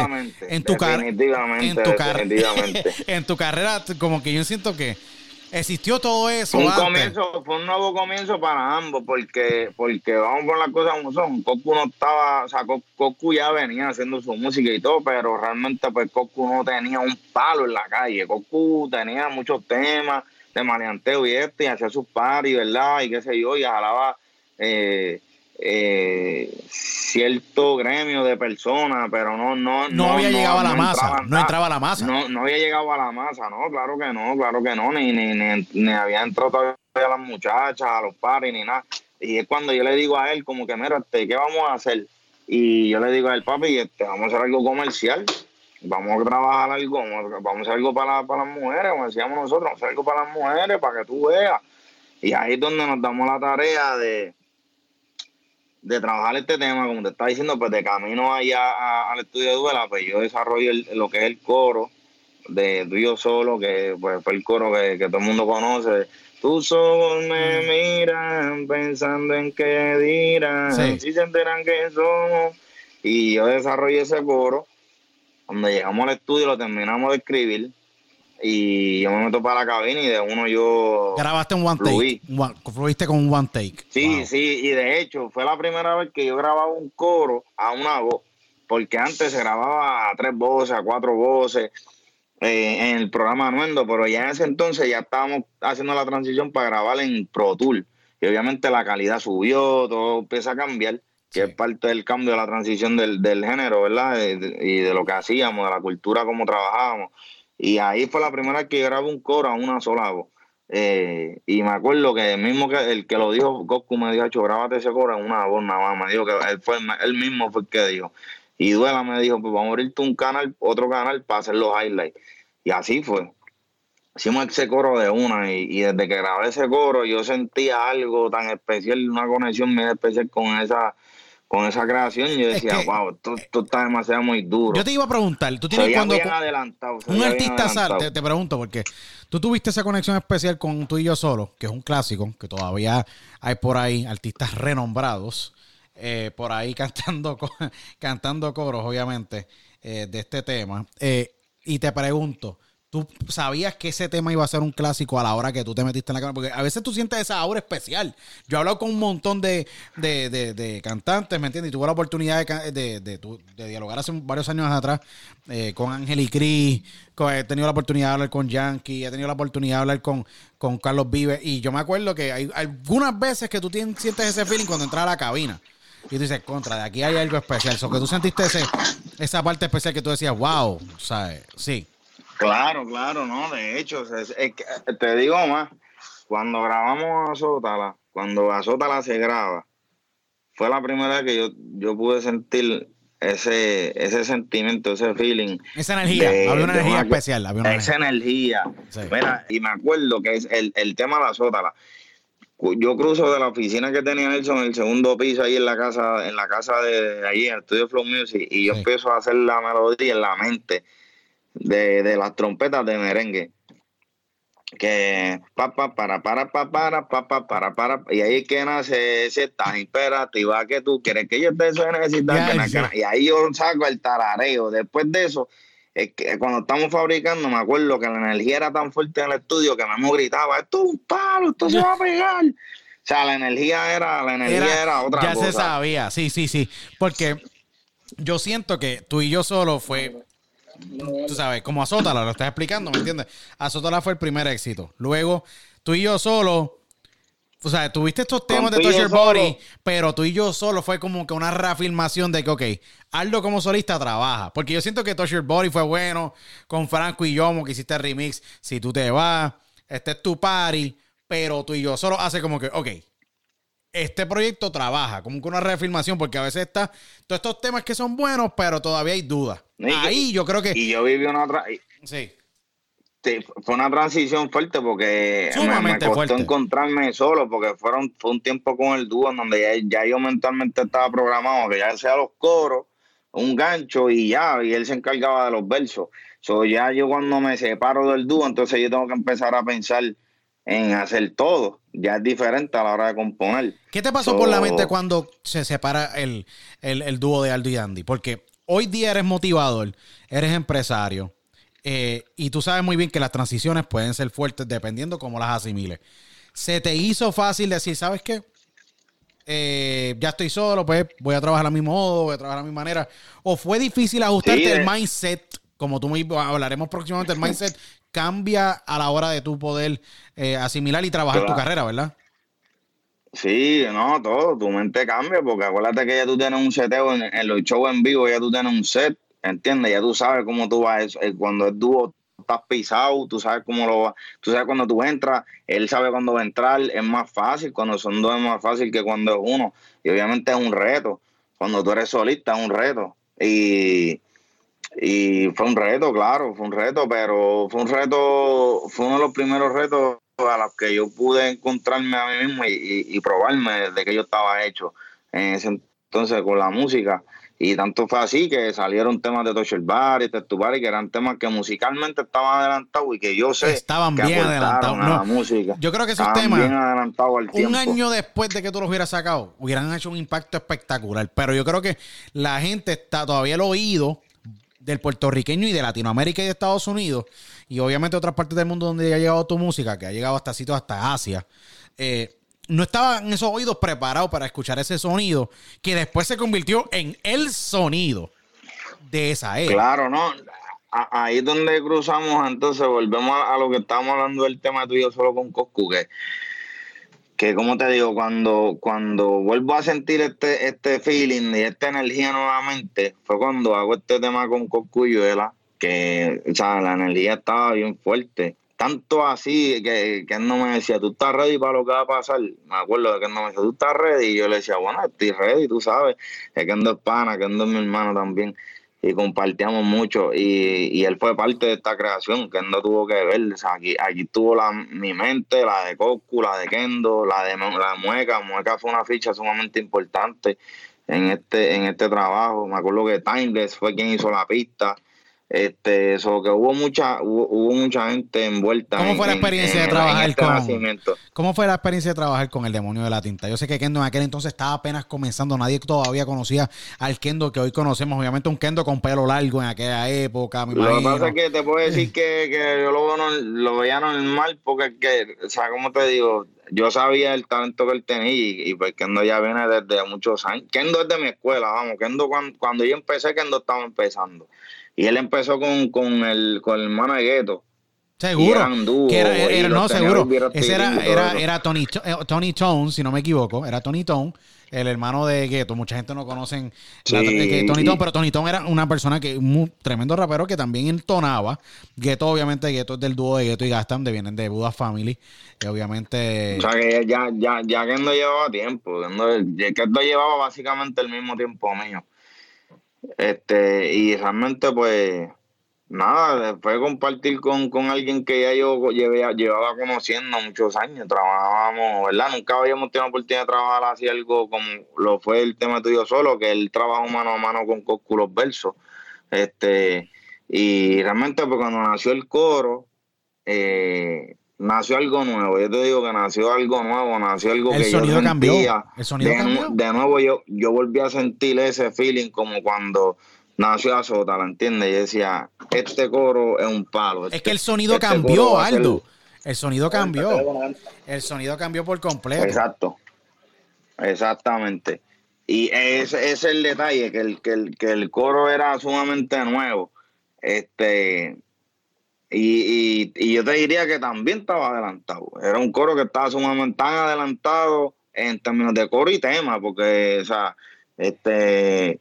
en tu, en tu, *laughs* en tu carrera como que yo siento que existió todo eso. Un comienzo, fue un nuevo comienzo para ambos, porque, porque vamos con las cosas como son. Cocu no estaba, o sea, Cocu ya venía haciendo su música y todo, pero realmente pues Cocu no tenía un palo en la calle. Cocu tenía muchos temas de maleanteo y este, y hacía sus paris, ¿verdad? Y qué sé yo, y jalaba eh, eh, cierto gremio de personas, pero no no no, había llegado a la masa, no entraba a la masa. No, no había llegado a la masa, no, claro que no, claro que no, ni, ni, ni, ni había entrado todavía a las muchachas, a los paris, ni nada. Y es cuando yo le digo a él, como que, mira, este, ¿qué vamos a hacer? Y yo le digo a él, papi, este, vamos a hacer algo comercial, vamos a trabajar algo, vamos a hacer algo para, para las mujeres, como decíamos nosotros, vamos a hacer algo para las mujeres, para que tú veas. Y ahí es donde nos damos la tarea de, de trabajar este tema, como te está diciendo, pues de camino allá al estudio de duela, pues yo desarrollo lo que es el coro de tú y yo solo, que pues fue el coro que, todo el mundo conoce. Tus ojos me mm. miran pensando en qué dirán, si se enteran que somos. Y yo desarrollé ese coro. Cuando llegamos al estudio lo terminamos de escribir y yo me meto para la cabina y de uno yo grabaste un one take fluiste con un one take sí sí y de hecho fue la primera vez que yo grababa un coro a una voz porque antes se grababa a tres voces a cuatro voces eh, en el programa Anuendo pero ya en ese entonces ya estábamos haciendo la transición para grabar en Pro Tour y obviamente la calidad subió todo empieza a cambiar que es parte del cambio de la transición del, del género, ¿verdad? Y de lo que hacíamos, de la cultura, cómo trabajábamos. Y ahí fue la primera vez que grabé un coro a una sola voz. Eh, y me acuerdo que el mismo que el que lo dijo, Goku me dijo, grábate ese coro en una voz nada más. Me dijo que él, fue, él mismo fue el que dijo. Y Duela me dijo, pues vamos a abrirte un canal, otro canal para hacer los highlights. Y así fue. Hicimos ese coro de una y, y desde que grabé ese coro yo sentía algo tan especial, una conexión muy especial con esa con esa creación yo decía, wow, esto, está demasiado muy duro. Yo te iba a preguntar, tú tienes cuando adelantado, un artista sale, te, pregunto porque tú tuviste esa conexión especial con tú y yo solo, que es un clásico, que todavía hay por ahí artistas renombrados eh, por ahí *laughs* cantando cantando coros, obviamente, eh, de este tema. Eh, y te pregunto, tú sabías que ese tema iba a ser un clásico a la hora que tú te metiste en la cámara, porque a veces tú sientes esa aura especial. Yo he hablado con un montón de, cantantes, ¿me entiendes? Y tuve la oportunidad de, dialogar hace varios años atrás eh, con Ángel y Cris, he tenido la oportunidad de hablar con Yankee, he tenido la oportunidad de hablar con, con Carlos Vives, y yo me acuerdo que hay algunas veces que tú tienes, sientes ese feeling cuando entras a la cabina. Y tú dices, contra, de aquí hay algo especial. O que tú sentiste ese, esa parte especial que tú decías, wow, ¿sabes? Sí. Claro, claro, no, de hecho, te digo más, cuando grabamos Azótala, cuando Azótala se graba, fue la primera vez que yo, yo pude sentir ese, ese sentimiento, ese feeling. Esa energía, había una energía especial. Había esa energía. Mira, y me acuerdo que es el, el tema de la Azótala. Yo cruzo de la oficina que tenía Nelson en el segundo piso ahí en la casa, en la casa de, allí, en el estudio Flow Music, y yo empiezo a hacer la melodía en la mente de, de las trompetas de merengue. Que pa, pa, para, para, pa, para, pa, pa, para, para, y ahí que nace ese tan imperativa que tú quieres que yo te necesitar y ahí yo saco el tarareo. Después de eso, es que cuando estamos fabricando, me acuerdo que la energía era tan fuerte en el estudio que me gritaba, esto es un palo, esto se va a pegar. O sea, la energía era, la energía era, otra cosa. Ya se sabía, sí, sí, sí. Porque yo siento que tú y yo solo fue tú sabes, como Azótala, lo estás explicando, ¿me entiendes? Azótala fue el primer éxito. Luego, tú y yo solo, o sea, tuviste estos temas de Touch Your Body, pero tú y yo solo fue como que una reafirmación de que, ok, Aldo como solista trabaja. Porque yo siento que Touch Your Body fue bueno, con Franco y Yomo que hiciste el remix, si tú te vas, este es tu party, pero tú y yo solo hace como que, ok, este proyecto trabaja, como que una reafirmación, porque a veces está todos estos temas que son buenos, pero todavía hay dudas. Ahí yo creo que. Y yo viví una otra. Sí. Fue una transición fuerte porque me, costó encontrarme solo porque fueron, fue un tiempo con el dúo donde ya, yo mentalmente estaba programado que ya sea los coros, un gancho y ya, y él se encargaba de los versos. So, ya yo cuando me separo del dúo, entonces yo tengo que empezar a pensar en hacer todo. Ya es diferente a la hora de componer. ¿Qué te pasó por la mente cuando se separa el, dúo de Aldo y Andy? Porque hoy día eres motivador, eres empresario, eh, y tú sabes muy bien que las transiciones pueden ser fuertes dependiendo cómo las asimiles. ¿Se te hizo fácil decir, sabes qué? Eh, ya estoy solo, pues voy a trabajar a mi modo, voy a trabajar a mi manera. ¿O fue difícil ajustarte el mindset? Como tú me hablaremos próximamente, el mindset cambia a la hora de tu poder eh, asimilar y trabajar tu carrera, ¿verdad? Sí, no, todo, tu mente cambia, porque acuérdate que ya tú tienes un seteo en, en los shows en vivo, ya tú tienes un set, ¿entiendes? Ya tú sabes cómo tú vas, eh, cuando es dúo, estás pisado, tú sabes cómo lo va, tú sabes cuando tú entras, él sabe cuándo va a entrar, es más fácil, cuando son dos es más fácil que cuando es uno, y obviamente es un reto, cuando tú eres solista es un reto, y, y fue un reto, claro, fue un reto, pero fue un reto, fue uno de los primeros retos a los que yo pude encontrarme a mí mismo y, probarme de que yo estaba hecho en ese entonces con la música. Y tanto fue así que salieron temas de Tocho Bar y Testubari, que eran temas que musicalmente estaban adelantados y que yo sé estaban bien adelantados. la música. Yo creo que esos temas, un año después de que tú los hubieras sacado, hubieran hecho un impacto espectacular. Pero yo creo que la gente está todavía el oído del puertorriqueño y de Latinoamérica y de Estados Unidos, y obviamente otras partes del mundo donde ha llegado tu música, que ha llegado hasta sitios hasta Asia, eh, no estaban esos oídos preparados para escuchar ese sonido que después se convirtió en el sonido de esa era. Claro, no. Ahí es donde cruzamos, entonces volvemos a, lo que estábamos hablando del tema tuyo solo con Coscu, que que como te digo, cuando, cuando vuelvo a sentir este, este feeling y esta energía nuevamente, fue cuando hago este tema con Cocuyuela, que o sea, la energía estaba bien fuerte. Tanto así que, que él no me decía, tú estás ready para lo que va a pasar. Me acuerdo de que él no me decía, tú estás ready. Y yo le decía, bueno, estoy ready, tú sabes. Es que ando es pana, que ando es mi hermano también y compartíamos mucho y, y, él fue parte de esta creación que no tuvo que ver, aquí, aquí tuvo la, mi mente, la de Cocu, la de Kendo, la de la Mueca, Mueca fue una ficha sumamente importante en este, en este trabajo, me acuerdo que Timeless fue quien hizo la pista, este, eso que hubo mucha, hubo, mucha gente envuelta. ¿Cómo fue la experiencia de trabajar este con? ¿Cómo fue la experiencia de trabajar con el demonio de la tinta? Yo sé que Kendo en aquel entonces estaba apenas comenzando, nadie todavía conocía al Kendo que hoy conocemos, obviamente un Kendo con pelo largo en aquella época. lo que pasa es que te puedo *laughs* decir que, que yo lo, lo veía normal porque, que, o sea, como te digo, yo sabía el talento que él tenía y, pues Kendo ya viene desde muchos años. Kendo es de mi escuela, vamos, Kendo cuando, cuando yo empecé, Kendo estaba empezando. Y él empezó con, con, el, con el hermano de Gueto. Seguro. que era, no, seguro. Ese era, era, era Tony, eh, Tony Tone, si no me equivoco. Era Tony Tone, el hermano de Gueto. Mucha gente no conoce Tony Tone, pero Tony Tone era una persona que, un tremendo rapero que también entonaba. Gueto, obviamente, Gueto es del dúo de Gueto y Gastam, de vienen de Buda Family. Y obviamente. O sea que ya, ya, ya que no llevaba tiempo. Que no llevaba básicamente el mismo tiempo mío. Este, y realmente, pues, nada, de compartir con, alguien que ya yo llevaba conociendo muchos años, trabajábamos, ¿verdad? Nunca habíamos tenido la oportunidad de trabajar así algo como lo fue el tema tuyo solo, que él trabajó mano a mano con Cosculos Versos. Este, y realmente, pues cuando nació el coro, eh, nació algo nuevo. Yo te digo que nació algo nuevo, nació algo el que sonido cambió. El sonido de, cambió. De nuevo yo, yo volví a sentir ese feeling como cuando nació Azota, ¿la entiendes? Y decía, este coro es un palo. es que el sonido este cambió, Aldo. El sonido cambió. El sonido cambió por completo. Exacto. Exactamente. Y ese, es el detalle, que el, que el, que el coro era sumamente nuevo. Este, y, y, yo te diría que también estaba adelantado. Era un coro que estaba sumamente tan adelantado en términos de coro y tema, porque, o sea, este.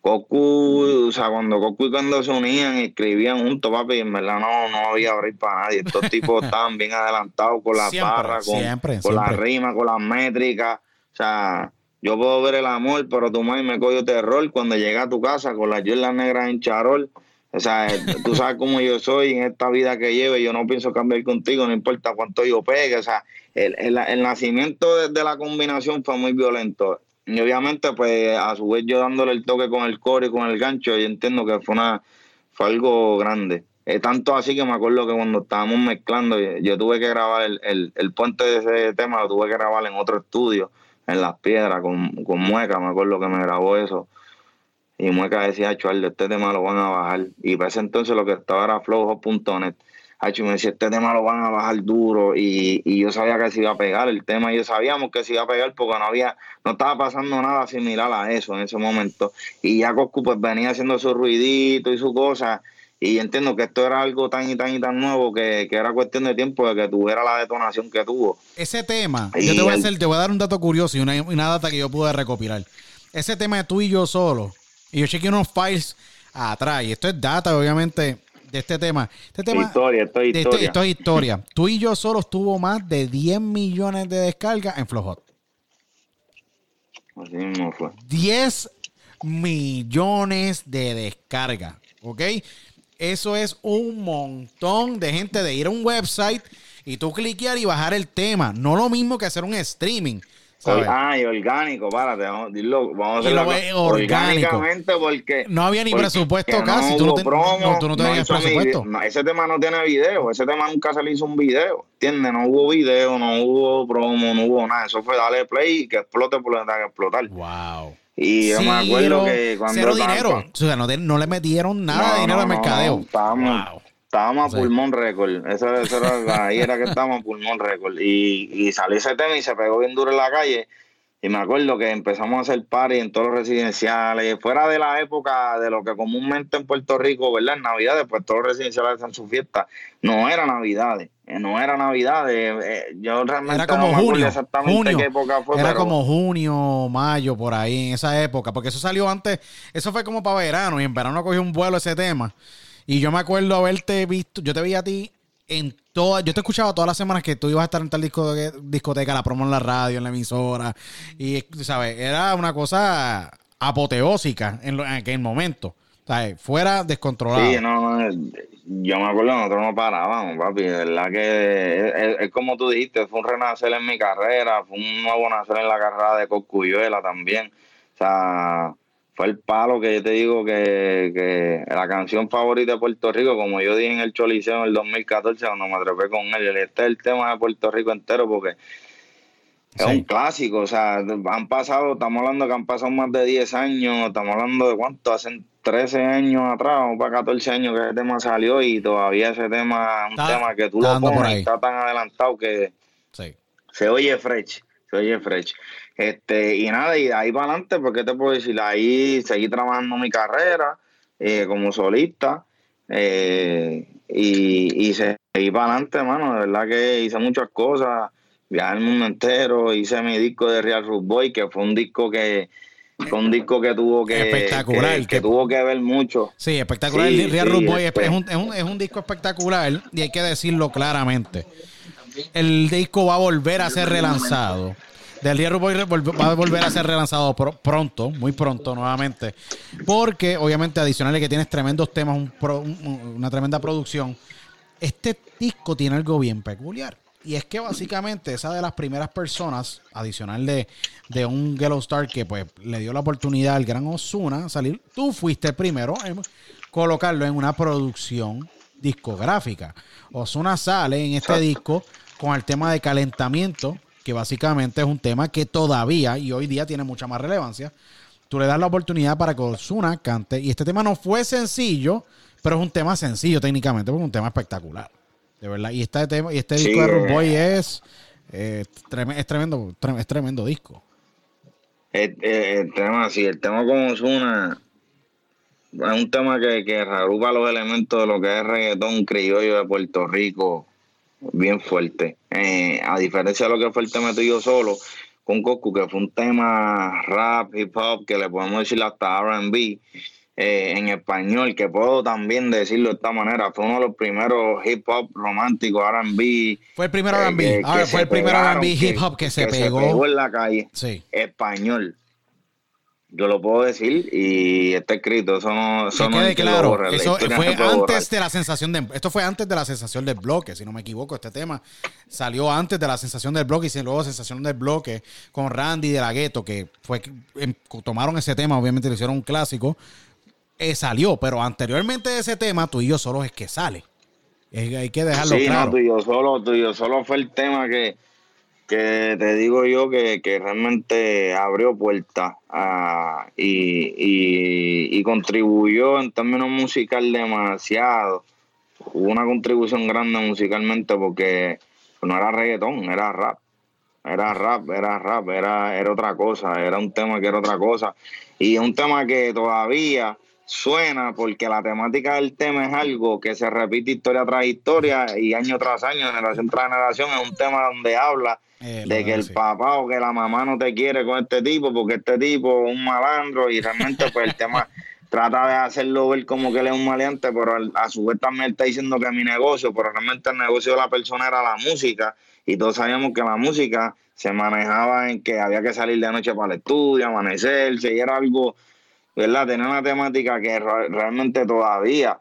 Goku, o sea, cuando Goku y cuando se unían y escribían juntos, papi, en verdad no, no había abrir para nadie. Estos tipos *laughs* estaban bien adelantados con las barras, con, con las rimas, con las métricas. O sea, yo puedo ver el amor, pero tu madre me cogió terror cuando llega a tu casa con las yerlas negras en charol o sea, tú sabes cómo yo soy en esta vida que llevo y yo no pienso cambiar contigo, no importa cuánto yo pegue. O sea, el, el, nacimiento de, la combinación fue muy violento. Y obviamente, pues, a su vez yo dándole el toque con el core y con el gancho, yo entiendo que fue una fue algo grande. Eh, tanto así que me acuerdo que cuando estábamos mezclando, yo, tuve que grabar el, el, el, puente de ese tema, lo tuve que grabar en otro estudio, en Las Piedras, con, con Mueca, me acuerdo que me grabó eso. Y Mueca decía, Chuardo, este tema lo van a bajar. Y para ese entonces lo que estaba era flojo.net. Hacho me decía, este tema lo van a bajar duro. Y, y, yo sabía que se iba a pegar el tema. Y yo sabíamos que se iba a pegar porque no había, no estaba pasando nada similar a eso en ese momento. Y ya Coscu pues venía haciendo su ruidito y su cosa. Y entiendo que esto era algo tan y tan y tan nuevo que, que era cuestión de tiempo de que tuviera la detonación que tuvo. Ese tema, yo te voy, a hacer, te voy a dar un dato curioso y una, una data que yo pude recopilar. Ese tema de tú y yo solo, y yo chequeé unos files atrás, y esto es data, obviamente, de este tema. Este tema historia, esto es historia. Esto, es historia. Tú y yo solo tuvo más de 10 millones de descargas en Flojot. Así no fue. 10 millones de descargas. ¿Ok? Eso es un montón de gente de ir a un website y tú cliquear y bajar el tema. No lo mismo que hacer un streaming. Ah, y orgánico, párate, vamos, dilo, vamos a hacerlo orgánicamente porque no había ni presupuesto casi, tú no, no, tú no tenías presupuesto. ese tema no tiene video, ese tema nunca se le hizo un video, ¿entiendes? No hubo video, no hubo promo, no hubo nada, eso fue darle play y que explote por lo que que explotar. Wow. Y yo me acuerdo que cuando cero dinero, o sea, no, no, le metieron nada de dinero al mercadeo. Estábamos, estábamos a pulmón récord. Eso, eso era, ahí era que estábamos a pulmón récord. Y, y salió ese tema y se pegó bien duro en la calle. Y me acuerdo que empezamos a hacer party en todos los residenciales, fuera de la época de lo que comúnmente en Puerto Rico, ¿verdad? En Navidades, pues todos los residenciales hacen su fiesta. No era Navidades, eh, no era Navidades. Eh, yo realmente era como junio, exactamente qué época fue. Era como junio, mayo, por ahí, en esa época, porque eso salió antes, eso fue como para verano, y en verano cogí un vuelo ese tema. Y yo me acuerdo haberte visto, yo te vi a ti en todas, yo te escuchaba todas las semanas que tú ibas a estar en tal disco, discoteca, la promo en la radio, en la emisora, y, ¿sabes? Era una cosa apoteósica en, aquel momento. ¿sabes? Fuera descontrolado. Sí, no, yo me acuerdo, nosotros no parábamos, papi. De verdad que es, como tú dijiste, fue un renacer en mi carrera, fue un nuevo nacer en la carrera de Coscuyuela también. O sea, fue el palo que yo te digo que, que, la canción favorita de Puerto Rico, como yo dije en el Choliseo en el 2014 cuando me atrapé con él, este es el tema de Puerto Rico entero porque es un clásico, o sea, han pasado, estamos hablando que han pasado más de 10 años, estamos hablando de cuánto, hace 13 años atrás, o para 14 años que ese tema salió y todavía ese tema, un tema que tú lo pones, está tan adelantado que se oye fresh, se oye fresh. Este, y nada, y de ahí para adelante, porque te puedo decir? Ahí seguí trabajando mi carrera eh, como solista eh, y, y seguí para adelante, mano. De verdad que hice muchas cosas, viajé el mundo entero, hice mi disco de Real Root Boy, que fue un disco que fue un disco que tuvo que espectacular que, tuvo que ver mucho sí espectacular Real Root Boy es, este un, es, un, es un disco espectacular y hay que decirlo claramente el disco va a volver a ser relanzado del Día Boy va a volver a ser relanzado pronto, muy pronto nuevamente. Porque, obviamente, adicional que tienes tremendos temas, una tremenda producción. Este disco tiene algo bien peculiar. Y es que básicamente esa de las primeras personas, adicional de, de un Yellow Star que pues le dio la oportunidad al gran Osuna salir, tú fuiste el primero en colocarlo en una producción discográfica. Osuna sale en este disco con el tema de calentamiento, que básicamente es un tema que todavía y hoy día tiene mucha más relevancia. Tú le das la oportunidad para que Osuna cante. Y este tema no fue sencillo, pero es un tema sencillo técnicamente, porque es un tema espectacular. De verdad. Y este tema, y este disco de Root Boy es, eh, es, tremendo, es tremendo disco. El, tema, sí, el tema con Osuna es un tema que, que reagrupa los elementos de lo que es reggaetón criollo de Puerto Rico bien fuerte. Eh, a diferencia de lo que fue el tema tuyo solo con Goku, que fue un tema rap, hip hop, que le podemos decir hasta RB. Eh, en español, que puedo también decirlo de esta manera, fue uno de los primeros hip hop románticos, RB. Fue el primero RB, ahora fue el primero RB hip hop que, se, pegó. se pegó en la calle. Sí. Español. Yo lo puedo decir y está escrito, eso no, eso que quede claro, eso fue antes de la sensación de, esto fue antes de la sensación del bloque, si no me equivoco, este tema salió antes de la sensación del bloque y luego sensación del bloque con Randy de la Gueto, que fue, em, tomaron ese tema, obviamente lo hicieron un clásico, eh, salió, pero anteriormente de ese tema, tú y yo solo es que sale. hay que dejarlo claro. No, tú y yo solo, tú y yo solo fue el tema que que te digo yo que, realmente abrió puertas ah, y, contribuyó en términos musical demasiado. Hubo una contribución grande musicalmente porque no era reggaetón, era rap. Era rap, era rap, era, era otra cosa, era un tema que era otra cosa. Y un tema que todavía suena porque la temática del tema es algo que se repite historia tras historia y año tras año, generación tras generación, es un tema donde habla eh, de que el papá o que la mamá no te quiere con este tipo porque este tipo es un malandro y realmente pues el tema *laughs* trata de hacerlo ver como que él es un maleante, pero a su vez también está diciendo que es mi negocio, pero realmente el negocio de la persona era la música y todos sabíamos que la música se manejaba en que había que salir de noche para el estudio, amanecerse y era algo, ¿verdad? Tenía una temática que realmente todavía,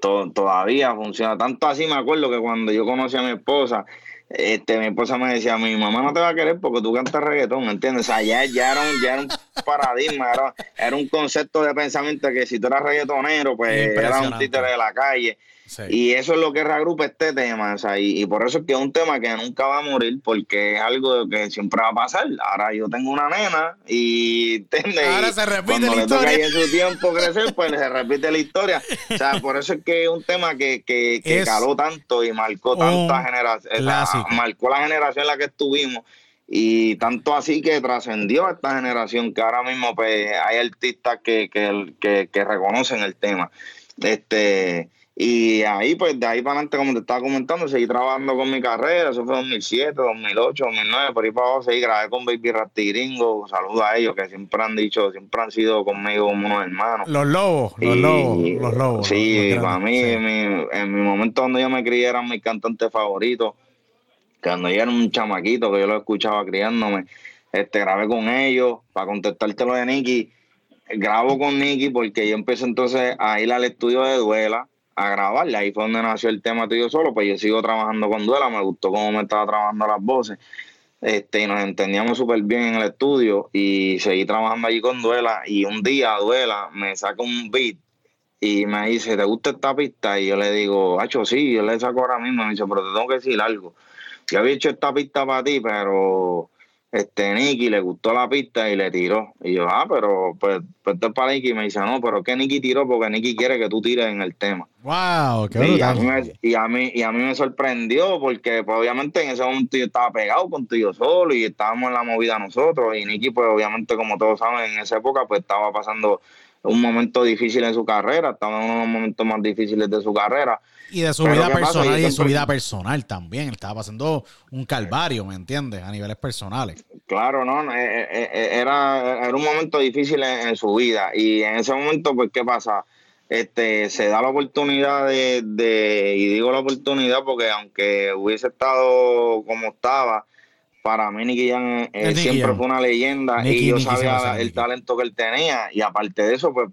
todavía funciona. Tanto así me acuerdo que cuando yo conocí a mi esposa, este, mi esposa me decía, mi mamá no te va a querer porque tú cantas reggaetón, ¿entiendes? O sea, ya, ya, era, un, ya era un paradigma, era, era, un concepto de pensamiento que si tú eras reggaetonero, pues era un títere de la calle. Y eso es lo que reagrupa este tema, o sea, y, por eso es que es un tema que nunca va a morir, porque es algo que siempre va a pasar. Ahora yo tengo una nena y, Ahora se repite cuando la le historia. toca en su tiempo crecer, pues se repite la historia. *laughs* O sea, por eso es que es un tema que, que, que caló tanto y marcó tanta generación, marcó la generación en la que estuvimos y tanto así que trascendió a esta generación que ahora mismo pues hay artistas que, que, que, que reconocen el tema. Este y ahí, pues de ahí para adelante, como te estaba comentando, seguí trabajando con mi carrera. Eso fue 2007, 2008, 2009, por ahí para abajo seguí, grabé con Baby Rasti Gringo. Saludos a ellos que siempre han dicho, siempre han sido conmigo como unos hermanos. Los lobos, los lobos, los lobos. Sí, para mí, en mi momento donde yo me crié, eran mis cantantes favoritos. Cuando yo era un chamaquito, que yo lo escuchaba criándome, este, grabé con ellos. Para contestarte lo de Nicky, grabo con Nicky porque yo empecé entonces a ir al estudio de Duela a grabarle. Ahí fue donde nació el tema tuyo solo, pues yo sigo trabajando con Duela, me gustó cómo me estaba trabajando las voces. Este, y nos entendíamos súper bien en el estudio y seguí trabajando allí con Duela. Y un día Duela me saca un beat y me dice, ¿te gusta esta pista? Y yo le digo, hacho, sí, yo le saco ahora mismo. Me dice, pero te tengo que decir algo. Yo había hecho esta pista para ti, pero este Nicky le gustó la pista y le tiró. Y yo, ah, pero pues, pues esto es para Nicky. Y me dice, no, pero que Nicky tiró porque Nicky quiere que tú tires en el tema. ¡Wow! ¡Qué y, a mí me, y, a mí, y a mí me sorprendió porque pues, obviamente en ese momento yo estaba pegado contigo solo y estábamos en la movida nosotros. Y Nicky, pues obviamente como todos saben, en esa época pues estaba pasando un momento difícil en su carrera, estaba en uno de los momentos más difíciles de su carrera. Y de su vida personal y de su vida personal también. estaba pasando un calvario, ¿me entiendes? A niveles personales. Claro, no, eh, eh, eh, era, era un momento difícil en, su vida. Y en ese momento, pues, ¿qué pasa? Este, se da la oportunidad de, de, y digo la oportunidad porque aunque hubiese estado como estaba, para mí Nicky Jam siempre fue una leyenda y yo sabía el talento que él tenía. Y aparte de eso, pues,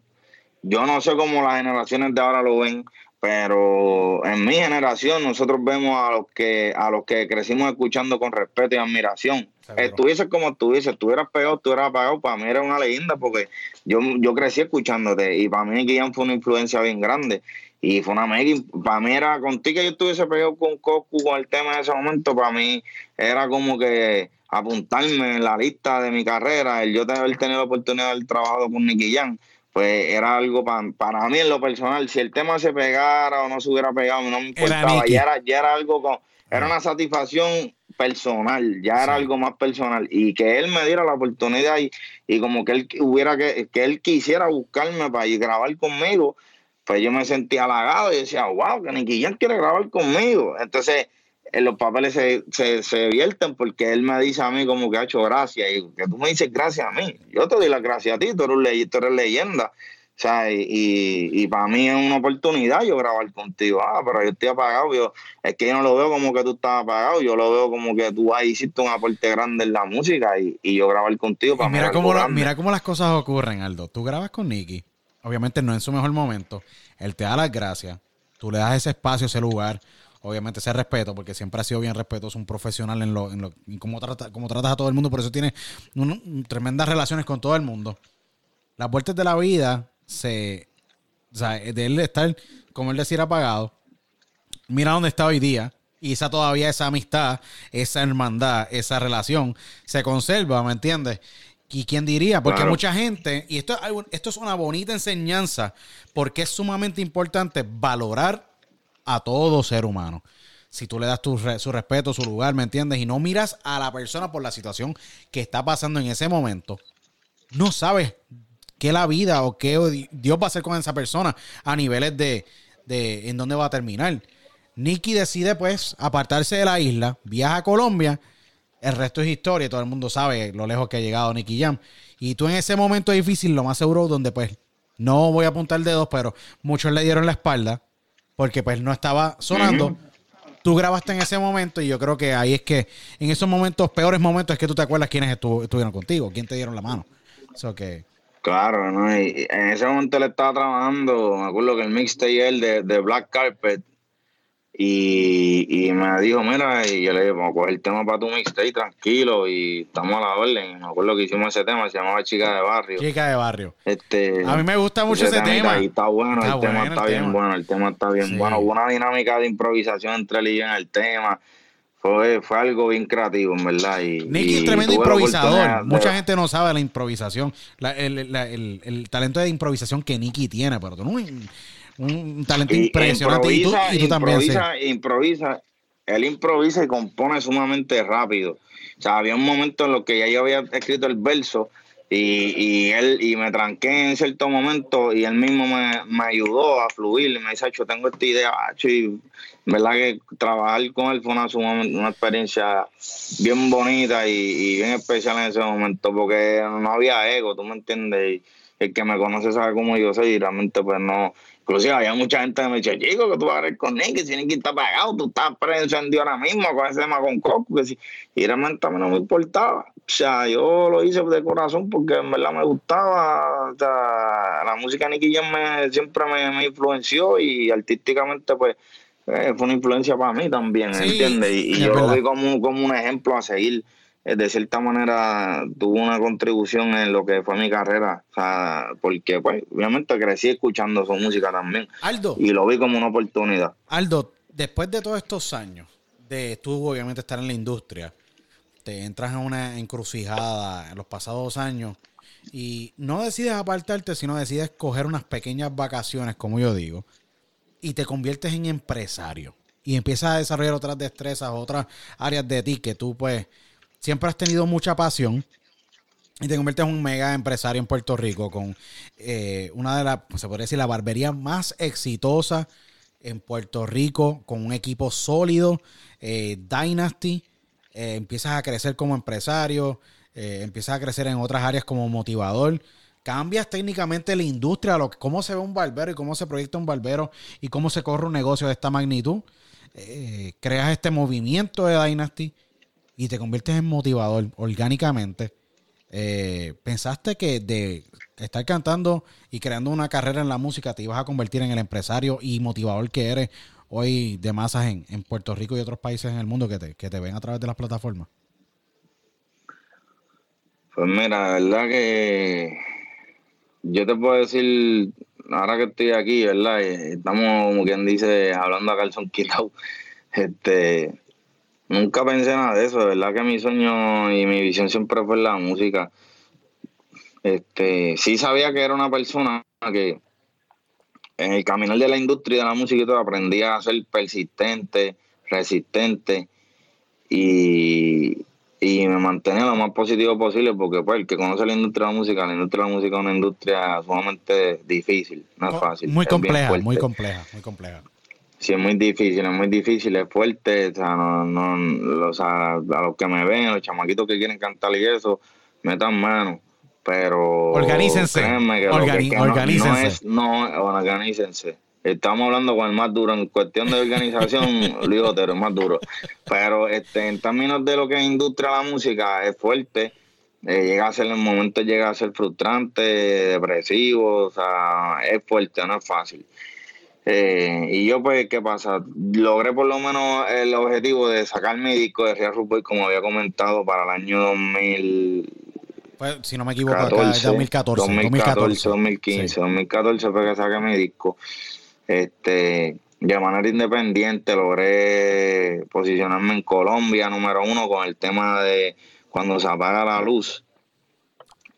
yo no sé cómo las generaciones de ahora lo ven, pero en mi generación nosotros vemos a los que a los que crecimos escuchando con respeto y admiración. Estuviese como estuviese, estuvieras pegado, estuvieras apagado, para mí era una leyenda porque yo, yo crecí escuchándote y para mí Guillán fue una influencia bien grande y fue una mega, para mí era contigo que yo estuviese pegado con Cocu con el tema en ese momento, para mí era como que apuntarme en la lista de mi carrera, el yo haber tenido la oportunidad de haber trabajado con Nicky Jan pues era algo para mí en lo personal, si el tema se pegara o no se hubiera pegado, no me importaba, ya era, ya era algo con, era una satisfacción personal, ya era algo más personal y que él me diera la oportunidad y, y como que él hubiera que, que él quisiera buscarme para ir grabar conmigo, pues yo me sentía halagado y decía, wow, que Nicky Jam quiere grabar conmigo. Entonces, en los papeles se, se, se, vierten porque él me dice a mí como que ha hecho gracias y que tú me dices gracias a mí. Yo te doy las gracias a ti, tú eres, tú eres leyenda. O sea, y, y, para mí es una oportunidad yo grabar contigo. Ah, pero yo estoy apagado. Yo, es que yo no lo veo como que tú estás apagado. Yo lo veo como que tú ahí hiciste un aporte grande en la música y, y yo grabar contigo. Para mira, cómo mira cómo las cosas ocurren, Aldo. Tú grabas con Nicky. Obviamente no en su mejor momento. Él te da las gracias. Tú le das ese espacio, ese lugar obviamente ese respeto, porque siempre ha sido bien respetuoso, un profesional en lo, en lo cómo, trata, cómo tratas a todo el mundo, por eso tiene tremendas relaciones con todo el mundo. Las vueltas de la vida, se, o sea, de él estar, como él decir, apagado, mira dónde está hoy día, y esa todavía esa amistad, esa hermandad, esa relación se conserva, ¿me entiendes? ¿Y quién diría? Porque mucha gente, y esto, esto es una bonita enseñanza, porque es sumamente importante valorar a todo ser humano. Si tú le das tu, su respeto, su lugar, ¿me entiendes? Y no miras a la persona por la situación que está pasando en ese momento, no sabes qué la vida o qué Dios va a hacer con esa persona a niveles de, de en dónde va a terminar. Nicky decide pues apartarse de la isla, viaja a Colombia, el resto es historia, todo el mundo sabe lo lejos que ha llegado Nicky Jam. Y tú en ese momento difícil, lo más seguro, donde pues no voy a apuntar dedos, pero muchos le dieron la espalda porque pues no estaba sonando. Tú grabaste en ese momento y yo creo que ahí es que en esos momentos, peores momentos, es que tú te acuerdas quiénes estuvieron contigo, quién te dieron la mano. Eso que... Claro, ¿no? Y en ese momento él estaba trabajando, me acuerdo que el mixtape él de, de Black Carpet y, y, me dijo, mira, y yo le dije, vamos a coger el tema para tu mixtape tranquilo y estamos a la orden. Me acuerdo que hicimos ese tema, se llamaba Chica de Barrio. Chica de Barrio. Este, a mí me gusta mucho ese, tema. Y está bueno, el tema está bien bueno, el tema está bien bueno. Hubo una dinámica de improvisación entre él y yo en el tema. Fue, fue algo bien creativo, en verdad. Y, Nicky es tremendo improvisador. Mucha gente no sabe la improvisación, el, el, el, talento de improvisación que Nicky tiene, pero tú no un talento impresionante. y, tú, también. Improvisa, improvisa, él improvisa y compone sumamente rápido. O sea, había un momento en lo que ya yo había escrito el verso y, y él y me tranqué en cierto momento y él mismo me, me ayudó a fluir. Me dice, yo tengo esta idea, y verdad que trabajar con él fue una, una experiencia bien bonita y, y, bien especial en ese momento porque no había ego, tú me entiendes. Y el que me conoce sabe cómo yo soy y realmente pues no, Inclusive había mucha gente que me decía, chico, que tú vas a ver con Nicky, si Nicky está pagado, tú estás prendido ahora mismo con ese tema con Coco. Que si, y realmente a mí no me importaba. O sea, yo lo hice de corazón porque en verdad me gustaba. O sea, la música de Nicky Jam me, siempre me, influenció y artísticamente, pues, eh, fue una influencia para mí también, ¿entiendes? Y, yo lo vi como, como un ejemplo a seguir. Eh, de cierta manera tuvo una contribución en lo que fue mi carrera, o sea, porque pues obviamente crecí escuchando su música también. Aldo. Y lo vi como una oportunidad. Aldo, después de todos estos años, de tú obviamente estar en la industria, te entras en una encrucijada en los pasados años y no decides apartarte, sino decides coger unas pequeñas vacaciones, como yo digo, y te conviertes en empresario y empiezas a desarrollar otras destrezas, otras áreas de ti que tú pues siempre has tenido mucha pasión y te conviertes en un mega empresario en Puerto Rico con eh, una de las, se podría decir, la barbería más exitosa en Puerto Rico, con un equipo sólido, eh, Dynasty. Eh, empiezas a crecer como empresario, empiezas a crecer en otras áreas como motivador. Cambias técnicamente la industria, lo, cómo se ve un barbero y cómo se proyecta un barbero y cómo se corre un negocio de esta magnitud. creas este movimiento de Dynasty y te conviertes en motivador orgánicamente, eh, ¿pensaste que de estar cantando y creando una carrera en la música te ibas a convertir en el empresario y motivador que eres hoy de masas en, en Puerto Rico y otros países en el mundo que te, que te ven a través de las plataformas? Pues mira, la verdad que yo te puedo decir, ahora que estoy aquí, ¿verdad? Estamos, como quien dice, hablando a calzón quitado. Este, Nunca pensé nada de eso, de verdad que mi sueño y mi visión siempre fue la música. Este, sí sabía que era una persona que en el caminar de la industria de la música y todo aprendía a ser persistente, resistente y, me mantenía lo más positivo posible porque pues el que conoce la industria de la música, la industria de la música es una industria sumamente difícil, no es fácil. Muy compleja, muy compleja, muy compleja sí es muy difícil, es muy difícil, es fuerte, o sea, no, no, o sea, a los que me ven, a los chamaquitos que quieren cantar y eso, metan mano, pero organícense, que organícense. No, es, no, organícense. Estamos hablando con el más duro en cuestión de organización, *laughs* Luis Otero, es más duro. Pero este, en términos de lo que es industria de la música, es fuerte. Eh, llega a ser en momentos llega a ser frustrante, depresivo, o sea, es fuerte, no es fácil. Eh, y yo, pues, ¿qué pasa? Logré por lo menos el objetivo de sacar mi disco de Real Boy, como había comentado, para el año 2000. Pues, si no me equivoco, 2014, 2014, 2015, 2014 fue que saqué mi disco. Este, de manera independiente logré posicionarme en Colombia número uno con el tema de cuando se apaga la luz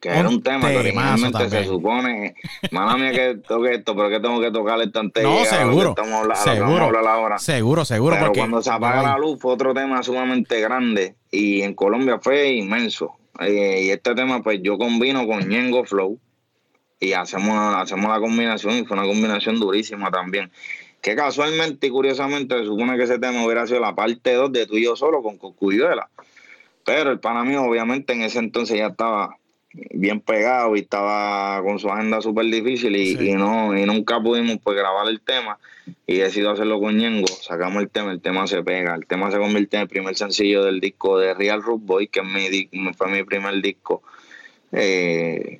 que era un tema que originalmente se supone, mala mía que toque esto, pero que tengo que tocarle tanta No, seguro. Estamos seguro, ahora. Seguro, seguro. Pero cuando se apaga la luz fue otro tema sumamente grande y en Colombia fue inmenso. Eh, y este tema, pues yo combino con Ñengo Flow, y hacemos, hacemos la combinación y fue una combinación durísima también. Que casualmente y curiosamente se supone que ese tema hubiera sido la parte 2 de tú y yo solo con Cocuyuela. Pero el pana mío obviamente en ese entonces ya estaba bien pegado y estaba con su agenda súper difícil y, no y nunca pudimos pues grabar el tema y decido hacerlo con Ñengo, sacamos el tema, el tema se pega, el tema se convierte en el primer sencillo del disco de Real Root Boy, que es mi, fue mi primer disco, eh,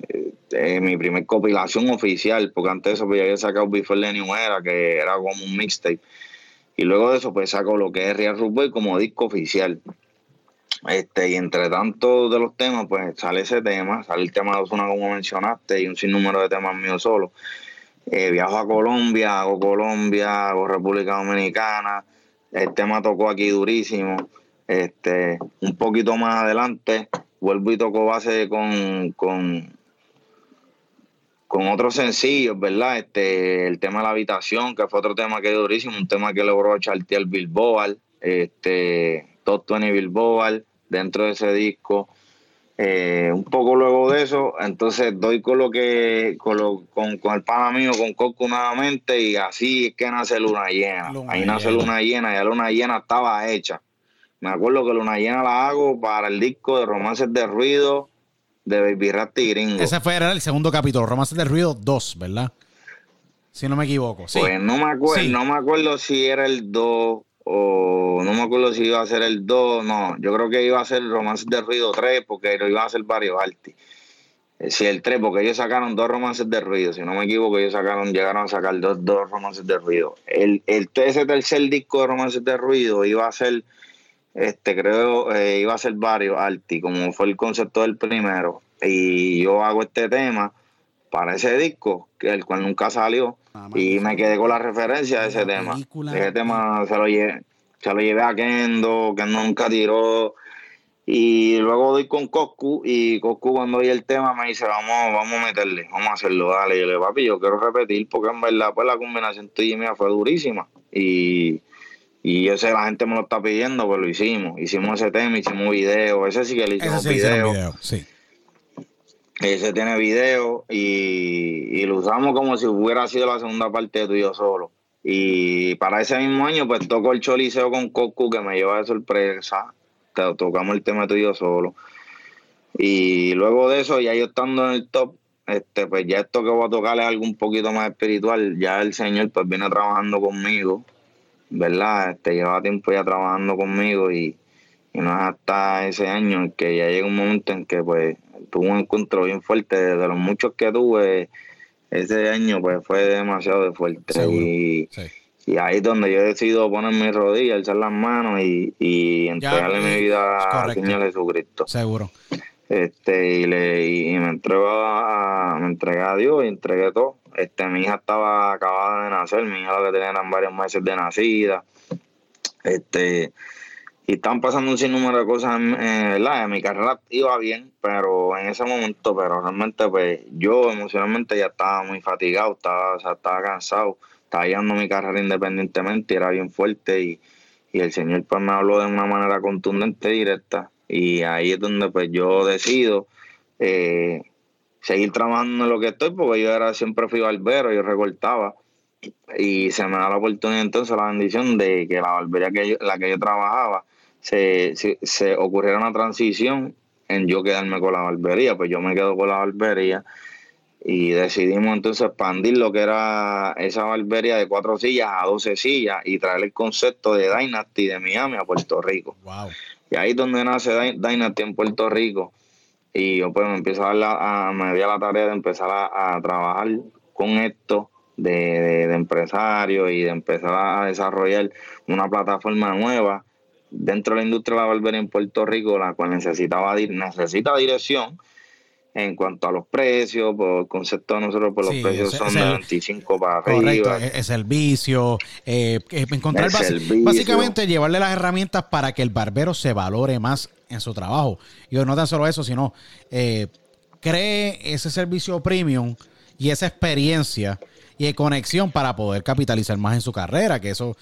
eh, mi primer compilación oficial, porque antes de eso pues, había sacado Before the New Era, que era como un mixtape, y luego de eso pues saco lo que es Real Root Boy como disco oficial. Este, y entre tanto de los temas, pues sale ese tema, sale el tema de Osuna como mencionaste, y un sinnúmero de temas míos solo. Eh, viajo a Colombia, hago Colombia, hago República Dominicana. El tema tocó aquí durísimo. Este, un poquito más adelante, vuelvo y toco base con, con, con otros sencillos, ¿verdad? Este, el tema de la habitación, que fue otro tema que es durísimo, un tema que logró chartear Bilboal, este, Top 20 Bilboal dentro de ese disco. Eh, un poco luego de eso, entonces doy con lo que, con, con, el pana mío, con Coco nuevamente, y así es que nace Luna Llena. Ahí nace Luna Llena, ya Luna Llena estaba hecha. Me acuerdo que Luna Llena la hago para el disco de Romances de Ruido de Baby Rasty Gringo. Ese fue el segundo capítulo, Romances de Ruido 2, ¿verdad? Si no me equivoco. Pues no me acuerdo, no me acuerdo si era el 2 o no me acuerdo si iba a ser el 2, no, yo creo que iba a ser Romances de Ruido 3 porque lo iba a hacer varios artis. Eh, si el 3, porque ellos sacaron dos romances de ruido, si no me equivoco, ellos sacaron, llegaron a sacar dos, dos romances de ruido. El, el, ese tercer disco de romances de ruido iba a ser, este, creo, eh, iba a ser varios artis, como fue el concepto del primero. Y yo hago este tema para ese disco, el cual nunca salió, y me quedé con la referencia de ese tema. Ese tema se lo llevé, se lo llevé a Kendo, que nunca tiró. Y luego doy con Coscu y Coscu cuando oye el tema me dice, vamos, vamos a meterle, vamos a hacerlo, dale. Y yo le papi, yo quiero repetir porque en verdad pues la combinación tuya y mía fue durísima. Y, y yo sé, la gente me lo está pidiendo, pues lo hicimos. Hicimos ese tema, hicimos video, ese sí que le hicimos video. video. Sí. Ese tiene video y, lo usamos como si hubiera sido la segunda parte de tuyo solo. Y para ese mismo año, pues toco el Choliseo con Cocu, que me lleva de sorpresa. Tocamos el tema tuyo solo. Y luego de eso, ya yo estando en el top, este, pues ya esto que voy a tocar es algo un poquito más espiritual. Ya el Señor pues viene trabajando conmigo, ¿verdad? Este, lleva tiempo ya trabajando conmigo y, y no es hasta ese año que ya llega un momento en que pues tuve un encuentro bien fuerte, de los muchos que tuve ese año, pues fue demasiado fuerte. y, ahí es donde yo he decidido poner mis rodillas, alzar las manos y, entregarle mi vida al Señor Jesucristo. Seguro. Este, y, le, y me entrego a, me entregué a Dios y entregué todo. Este, mi hija estaba acabada de nacer, mi hija lo que tenía eran varios meses de nacida. Este, y estaban pasando un sinnúmero de cosas, eh, ¿verdad? Mi carrera iba bien, pero en ese momento, pero realmente, pues yo emocionalmente ya estaba muy fatigado, estaba, estaba cansado, estaba llevando mi carrera independientemente, era bien fuerte y, y el Señor pues me habló de una manera contundente, directa, y ahí es donde pues yo decido eh, seguir trabajando en lo que estoy, porque yo era siempre fui barbero, yo recortaba, y se me da la oportunidad entonces, la bendición de que la barbería que la que yo trabajaba, se, se, ocurriera una transición en yo quedarme con la barbería, pues yo me quedo con la barbería y decidimos entonces expandir lo que era esa barbería de cuatro sillas a doce sillas y traer el concepto de Dynasty de Miami a Puerto Rico. Y ahí es donde nace Dynasty en Puerto Rico. Y yo pues me empiezo a, la, a me di a la tarea de empezar a, trabajar con esto de, de, de empresario y de empezar a desarrollar una plataforma nueva dentro de la industria de la barbería en Puerto Rico, la cual necesitaba necesita dirección en cuanto a los precios, por el concepto de nosotros, pues los precios son de 25 para correcto, arriba. Es el vicio, eh, encontrar básicamente llevarle las herramientas para que el barbero se valore más en su trabajo. Y no tan solo eso, sino eh, cree ese servicio premium y esa experiencia y de conexión para poder capitalizar más en su carrera, que eso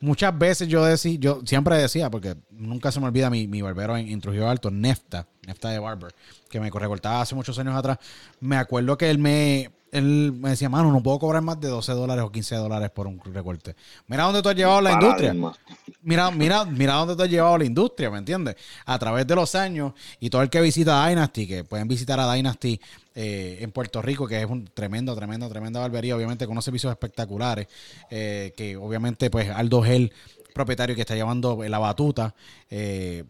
muchas veces yo decía, yo siempre decía, porque nunca se me olvida mi, mi barbero en, en, Trujillo Alto, Nefta, Nefta de Barber, que me recortaba hace muchos años atrás. Me acuerdo que él me, él me decía, mano, no puedo cobrar más de 12 dólares o 15 dólares por un recorte. Mira dónde tú has llevado la industria. Mira, mira, mira dónde tú has llevado la industria, ¿me entiendes? A través de los años y todo el que visita Dynasty, que pueden visitar a Dynasty eh, en Puerto Rico, que es un tremendo, tremendo, tremenda barbería, obviamente con unos servicios espectaculares, eh, que obviamente pues Aldo Gel, propietario que está llevando la batuta, eh,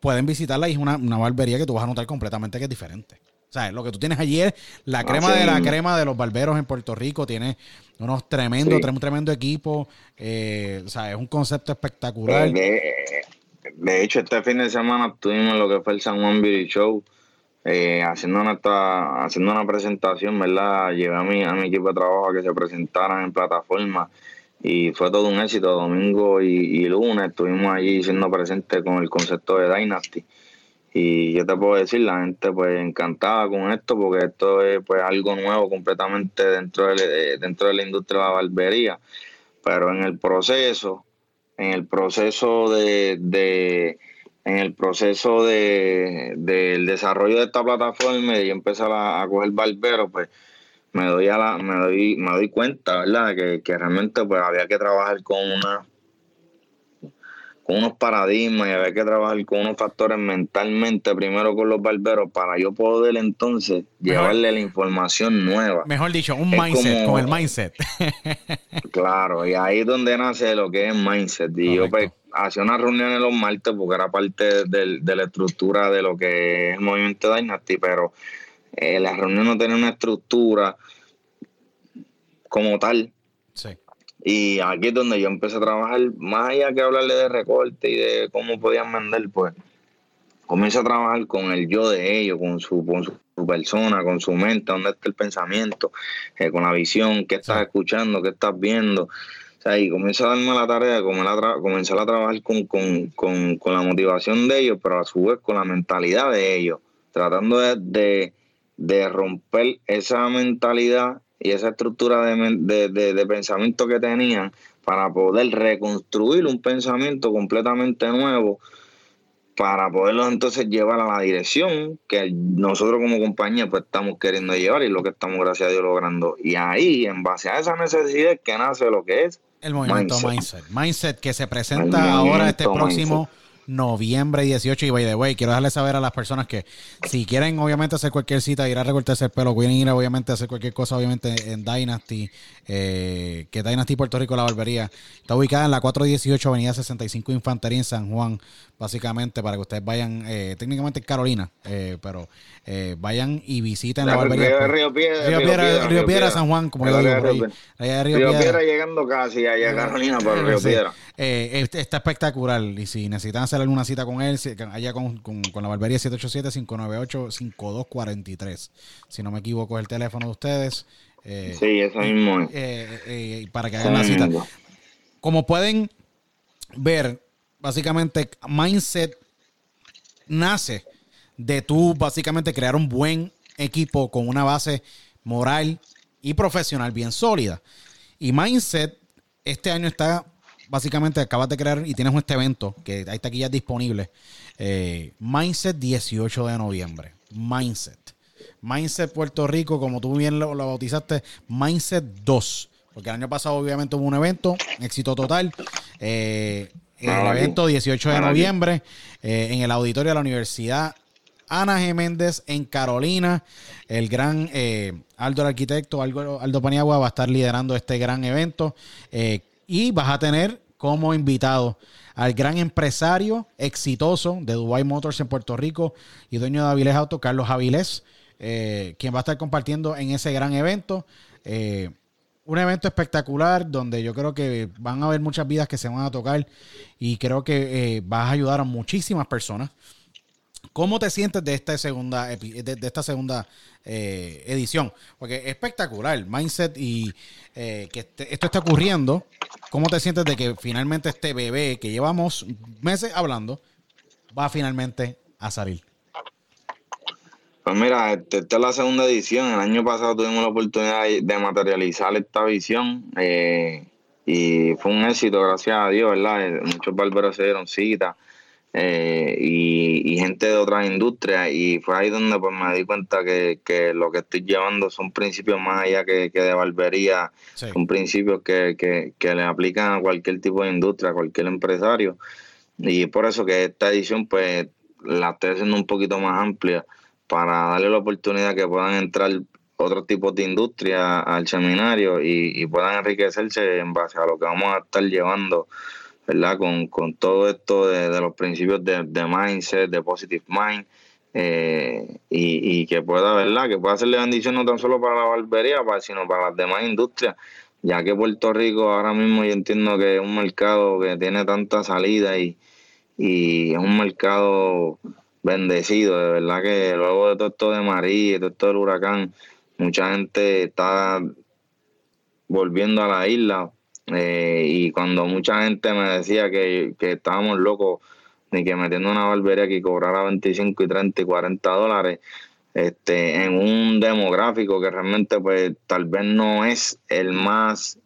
pueden visitarla y es una, una barbería que tú vas a notar completamente que es diferente. O sea, lo que tú tienes allí es la crema de la crema de los barberos en Puerto Rico. Tiene unos tremendos, sí. un tremendo equipo. Eh, o sea, es un concepto espectacular. De, de, hecho, este fin de semana tuvimos lo que fue el San Juan Beauty Show. Eh, haciendo, una, haciendo una presentación, ¿verdad? Llevé a mi, a mi equipo de trabajo a que se presentaran en plataforma y fue todo un éxito. Domingo y, y lunes estuvimos allí siendo presentes con el concepto de Dynasty y yo te puedo decir la gente pues encantada con esto porque esto es pues algo nuevo completamente dentro de, dentro de la industria de la barbería. Pero en el proceso en el proceso de, de en el proceso de del desarrollo de esta plataforma y empezar a, a coger barberos pues me doy a la, me doy me doy cuenta verdad que, que realmente pues había que trabajar con una con unos paradigmas y había que trabajar con unos factores mentalmente primero con los barberos para yo poder entonces mejor, llevarle la información nueva. Mejor dicho, un es mindset, como, con el mindset. *laughs* claro, y ahí es donde nace lo que es mindset. Y Correcto. yo pues hacía una reunión en los martes porque era parte de, de, la estructura de lo que es el movimiento Dynasty, pero eh, la reunión no tenía una estructura como tal. Sí. Y aquí es donde yo empecé a trabajar, más allá que hablarle de recorte y de cómo podían vender, pues comienzo a trabajar con el yo de ellos, con su, con su persona, con su mente, dónde está el pensamiento, eh, con la visión, qué estás escuchando, qué estás viendo. O sea, y comienzo a darme la tarea de comenzar a trabajar con, con, con, con, la motivación de ellos, pero a su vez con la mentalidad de ellos, tratando de, de, de romper esa mentalidad y esa estructura de, de, de, de, pensamiento que tenían para poder reconstruir un pensamiento completamente nuevo para poderlos entonces llevar a la dirección que nosotros como compañía pues estamos queriendo llevar y lo que estamos gracias a Dios logrando. Y ahí en base a esa necesidad que nace lo que es el movimiento mindset, mindset, mindset que se presenta ahora este próximo mindset noviembre 18. Y by the way, quiero dejarle saber a las personas que si quieren, obviamente, hacer cualquier cita, ir a recortarse el pelo, quieren ir, obviamente, a hacer cualquier cosa, obviamente, en Dynasty, eh, que Dynasty Puerto Rico, la barbería, está ubicada en la 418 Avenida 65 Infantería en San Juan, básicamente, para que ustedes vayan, eh, técnicamente en Carolina, eh, pero eh, vayan y visiten la, la barbería. Río, Río, Piedra, Río, Piedra, Río, Río Piedra, San Juan, como Río, digo, Río, Río, Río Piedra. Llegando casi allá a Carolina por Río sí. Piedra. Eh, está espectacular y si necesitan hacer alguna cita con él, allá con, con, con la barbería 787-598-5243. Si no me equivoco, es el teléfono de ustedes. Eh, sí, eso mismo. Para que hagan la cita. Como pueden ver, básicamente, Mindset nace de tú, básicamente, crear un buen equipo con una base moral y profesional bien sólida. Y Mindset este año está básicamente acabas de crear y tienes este evento que hay taquillas disponibles. Eh, Mindset 18 de noviembre. Mindset. Mindset Puerto Rico, como tú bien lo, bautizaste, Mindset 2. Porque el año pasado obviamente hubo un evento, éxito total. Eh, el ah, evento 18 de ah, noviembre eh, en el auditorio de la Universidad Ana G. Méndez en Carolina. El gran eh, Aldo el Arquitecto, Aldo, Aldo, Paniagua, va a estar liderando este gran evento. Eh, y vas a tener como invitado al gran empresario exitoso de Dubai Motors en Puerto Rico y dueño de Avilés Auto, Carlos Avilés, eh, quien va a estar compartiendo en ese gran evento. Un evento espectacular donde yo creo que van a haber muchas vidas que se van a tocar y creo que eh, vas a ayudar a muchísimas personas. ¿Cómo te sientes de esta segunda, de, de esta segunda eh, edición? Porque es espectacular, mindset y eh, que este, esto está ocurriendo. ¿Cómo te sientes de que finalmente este bebé que llevamos meses hablando va finalmente a salir? Pues mira, este, esta es la segunda edición. El año pasado tuvimos la oportunidad de materializar esta visión. Eh, y fue un éxito, gracias a Dios, ¿verdad? Eh, muchos barberos se dieron cita eh, y, gente de otras industrias y fue ahí donde pues me di cuenta que, lo que estoy llevando son principios más allá que, de barbería, son principios que, que, le aplican a cualquier tipo de industria, a cualquier empresario y por eso que esta edición pues la estoy haciendo un poquito más amplia para darle la oportunidad que puedan entrar otros tipos de industria al seminario y, puedan enriquecerse en base a lo que vamos a estar llevando, ¿verdad? Con, todo esto de, los principios de, mindset, de positive mind, eh, y, que pueda, ¿verdad? Que pueda hacerle bendición no tan solo para la barbería, sino para las demás industrias, ya que Puerto Rico ahora mismo yo entiendo que es un mercado que tiene tanta salida y, y es un mercado bendecido, de verdad que luego de todo esto de María, todo esto del huracán, mucha gente está volviendo a la isla eh, y cuando mucha gente me decía que, estábamos locos ni que metiendo una barbería que cobrara 25 y 30 y 40 dólares este en un demográfico que realmente pues tal vez no es el más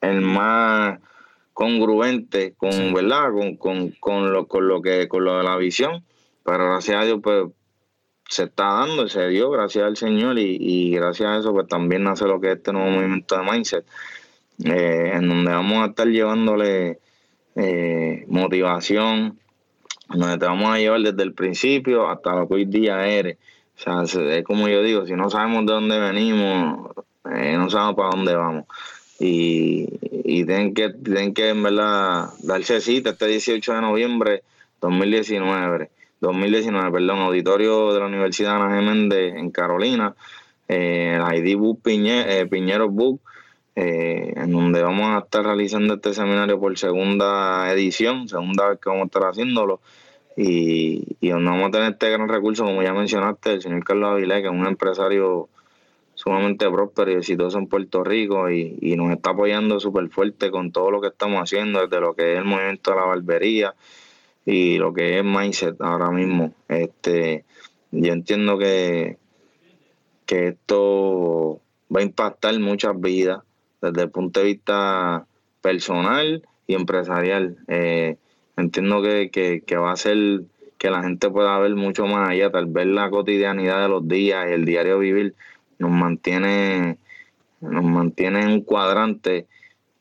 el más congruente con verdad con, con, lo con lo que con lo de la visión. Pero gracias a Dios pues se está dando, se dio gracias al Señor. Y, gracias a eso pues también nace lo que es este nuevo movimiento de Mindset, eh, en donde vamos a estar llevándole eh, motivación, donde te vamos a llevar desde el principio hasta lo que hoy día eres. O sea, es como yo digo, si no sabemos de dónde venimos, eh, no sabemos para dónde vamos. Y, y tienen que, tienen que en verdad darse cita este 18 de noviembre 2019 2019, perdón, auditorio de la Universidad Ana Geméndez en Carolina, eh, el ID Book eh, Piñero Book, eh, en donde vamos a estar realizando este seminario por segunda edición, segunda vez que vamos a estar haciéndolo, y, y donde vamos a tener este gran recurso, como ya mencionaste, el señor Carlos Avilés, que es un empresario sumamente próspero y exitoso en Puerto Rico y, y nos está apoyando súper fuerte con todo lo que estamos haciendo, desde lo que es el movimiento de la barbería, y lo que es mindset ahora mismo. Este, yo entiendo que, que esto va a impactar muchas vidas desde el punto de vista personal y empresarial. Eh, entiendo que, que, va a ser que la gente pueda ver mucho más allá, tal vez la cotidianidad de los días y el diario vivir nos mantiene nos mantiene en un cuadrante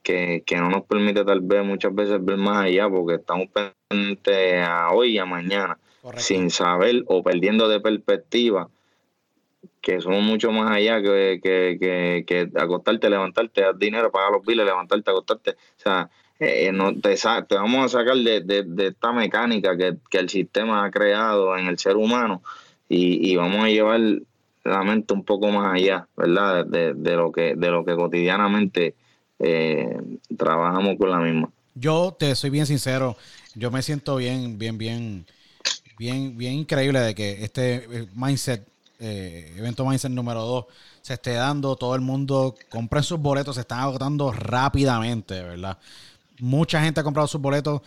que, que no nos permite tal vez muchas veces ver más allá porque estamos pendientes a hoy y a mañana sin saber o perdiendo de perspectiva que somos mucho más allá que, que, que, acostarte, levantarte, dar dinero, pagar los biles, levantarte, acostarte. O sea, eh, no, te, te, vamos a sacar de, de, esta mecánica que, que, el sistema ha creado en el ser humano y, y vamos a llevar la mente un poco más allá, ¿verdad? De, de, lo que de lo que cotidianamente eh, trabajamos con la misma. Yo te soy bien sincero, yo me siento bien, bien, bien, bien, bien increíble de que este eh, mindset, eh, evento mindset número 2, se esté dando, todo el mundo compren sus boletos, se están agotando rápidamente, ¿verdad? Mucha gente ha comprado sus boletos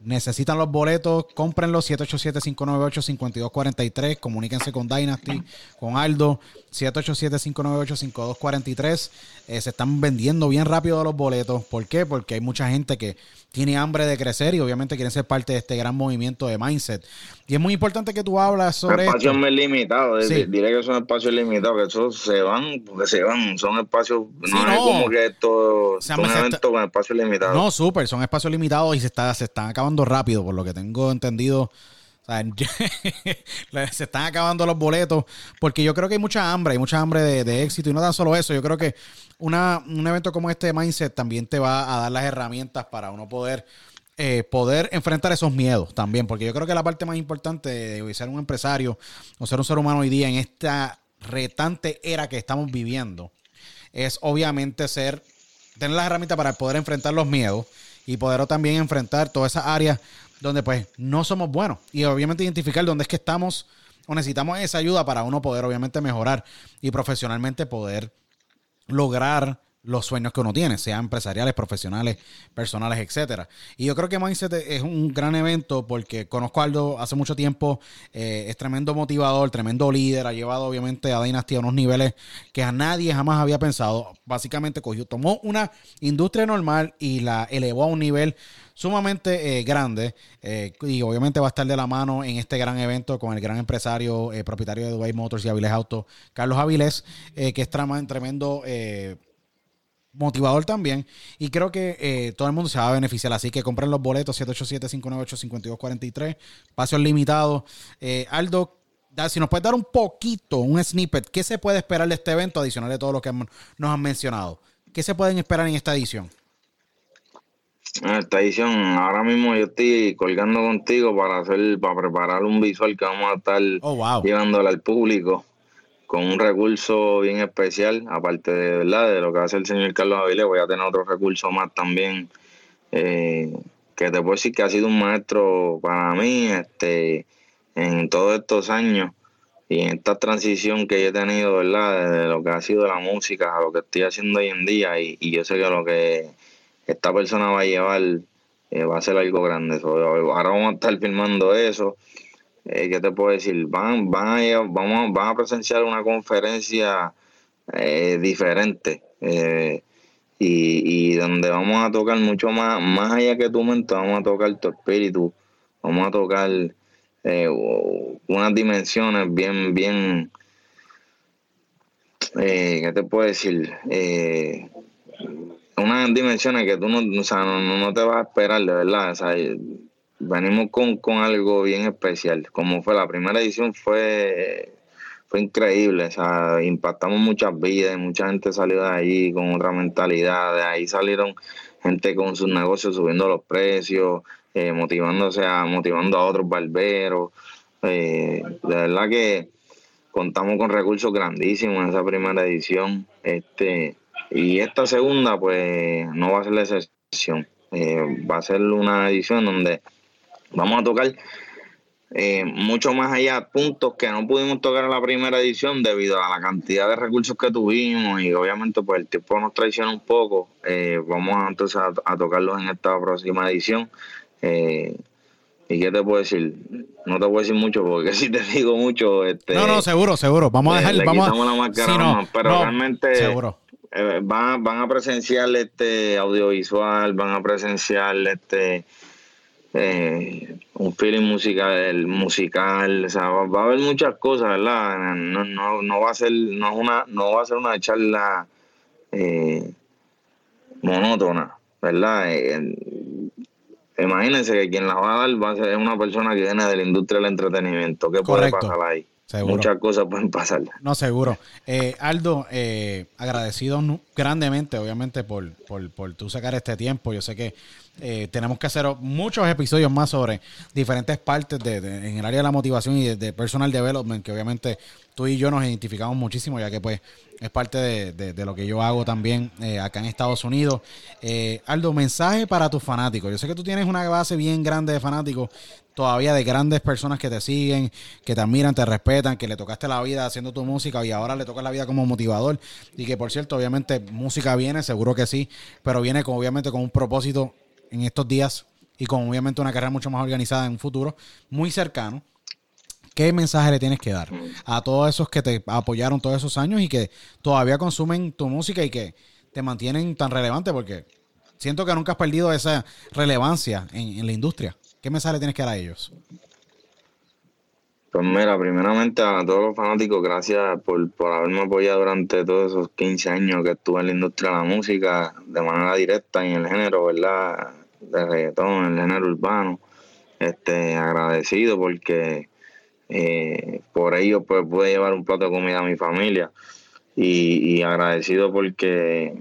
necesitan los boletos, cómprenlos 787-598-5243, comuníquense con Dynasty, con Aldo, 787-598-5243. Eh, se están vendiendo bien rápido los boletos. ¿Por qué? Porque hay mucha gente que tiene hambre de crecer y obviamente quieren ser parte de este gran movimiento de mindset. Y es muy importante que tú hablas sobre. Espacios muy limitados, diré que son espacios limitados, que esos se van, porque se van, son espacios, no, es como que esto son eventos con espacios limitados. No, súper, son espacios limitados y se, está, se están acabando rápido, por lo que tengo entendido. *laughs* se están acabando los boletos porque yo creo que hay mucha hambre, hay mucha hambre de, éxito y no tan solo eso, yo creo que un evento como este Mindset también te va a dar las herramientas para uno poder eh, poder enfrentar esos miedos también, porque yo creo que la parte más importante de ser un empresario o ser un ser humano hoy día en esta retante era que estamos viviendo es obviamente ser, tener las herramientas para poder enfrentar los miedos y poder también enfrentar todas esas áreas donde pues no somos buenos. Y obviamente identificar dónde es que estamos o necesitamos esa ayuda para uno poder obviamente mejorar y profesionalmente poder lograr los sueños que uno tiene, sean empresariales, profesionales, personales, etcétera. Y yo creo que Mindset es un gran evento porque conozco a Aldo hace mucho tiempo, eh, es tremendo motivador, tremendo líder, ha llevado obviamente a Dynasty a unos niveles que a nadie jamás había pensado. Básicamente cogió, tomó una industria normal y la elevó a un nivel sumamente eh, grande eh, y obviamente va a estar de la mano en este gran evento con el gran empresario, propietario de Dubai Motors y Avilés Auto, Carlos Avilés, que es tremendo motivador también. Y creo que eh, todo el mundo se va a beneficiar. Así que compren los boletos 787-598-5243. Espacios limitados. Eh, Aldo, si nos puedes dar un poquito, un snippet, ¿qué se puede esperar de este evento adicional de todo lo que nos han mencionado? ¿Qué se pueden esperar en esta edición? Esta edición, ahora mismo yo estoy colgando contigo para hacer, para preparar un visual que vamos a estar oh, llevándole al público con un recurso bien especial, aparte de verdad de lo que hace el señor Carlos Avilés, voy a tener otro recurso más también, eh, que te puedo decir que ha sido un maestro para mí este, en todos estos años y en esta transición que he tenido, ¿verdad? Desde lo que ha sido la música a lo que estoy haciendo hoy en día y, yo sé que lo que esta persona va a llevar eh, va a ser algo grande. ahora vamos a estar filmando eso eh, ¿qué te puedo decir? Van, van, a, vamos, van a presenciar una conferencia eh, diferente eh, y, donde vamos a tocar mucho más, más allá que tu mente, vamos a tocar tu espíritu, vamos a tocar eh, unas dimensiones bien, bien, ¿qué te puedo decir? unas dimensiones que tú no, o sea, no, te vas a esperar, de verdad. O sea, venimos con, con algo bien especial. Como fue la primera edición, fue, fue increíble. O sea, impactamos muchas vidas, mucha gente salió de ahí con otra mentalidad. De ahí salieron gente con sus negocios subiendo los precios, eh, motivándose a, motivando a otros barberos. Eh, de verdad que contamos con recursos grandísimos en esa primera edición. Este, y esta segunda, pues, no va a ser la excepción. Eh, va a ser una edición donde Vamos a tocar eh, mucho más allá puntos que no pudimos tocar en la primera edición debido a la cantidad de recursos que tuvimos y obviamente pues el tiempo nos traiciona un poco. Eh, vamos entonces a, tocarlos en esta próxima edición. Eh, ¿Y qué te puedo decir? No te puedo decir mucho porque *laughs* si te digo mucho... Este, no, no, seguro, seguro. Vamos a dejar... vamos la máscara pero realmente... Seguro. van, van a presenciar este audiovisual, van a presenciar este eh, un feeling musical, musical, o sea, va, a haber muchas cosas, ¿verdad? No, no, no va a ser, no es una, no va a ser una charla eh, monótona, ¿verdad? Eh, imagínense que quien la va a dar va a ser una persona que viene de la industria del entretenimiento. ¿Qué puede pasar ahí? Muchas cosas pueden pasar. No, seguro. Eh, Aldo, eh, agradecido grandemente, obviamente, por, por, por tú sacar este tiempo. Yo sé que eh, tenemos que hacer muchos episodios más sobre diferentes partes de, en el área de la motivación y de, personal development, que obviamente tú y yo nos identificamos muchísimo, ya que pues es parte de, lo que yo hago también acá en Estados Unidos. Aldo, mensaje para tus fanáticos. Yo sé que tú tienes una base bien grande de fanáticos, todavía de grandes personas que te siguen, que te admiran, te respetan, que le tocaste la vida haciendo tu música y ahora le tocas la vida como motivador. Y que por cierto, obviamente música viene, seguro que sí, pero viene con, obviamente con un propósito en estos días y con obviamente una carrera mucho más organizada en un futuro muy cercano, ¿qué mensaje le tienes que dar a todos esos que te apoyaron todos esos años y que todavía consumen tu música y que te mantienen tan relevante? Porque siento que nunca has perdido esa relevancia en, la industria. ¿Qué mensaje tienes que dar a ellos? Pues mira, primeramente a todos los fanáticos, gracias por, por haberme apoyado durante todos esos 15 años que estuve en la industria de la música de manera directa en el género, ¿verdad? de reggaetón, en el género urbano. Este, agradecido porque eh, por ello pues pude llevar un plato de comida a mi familia y, agradecido porque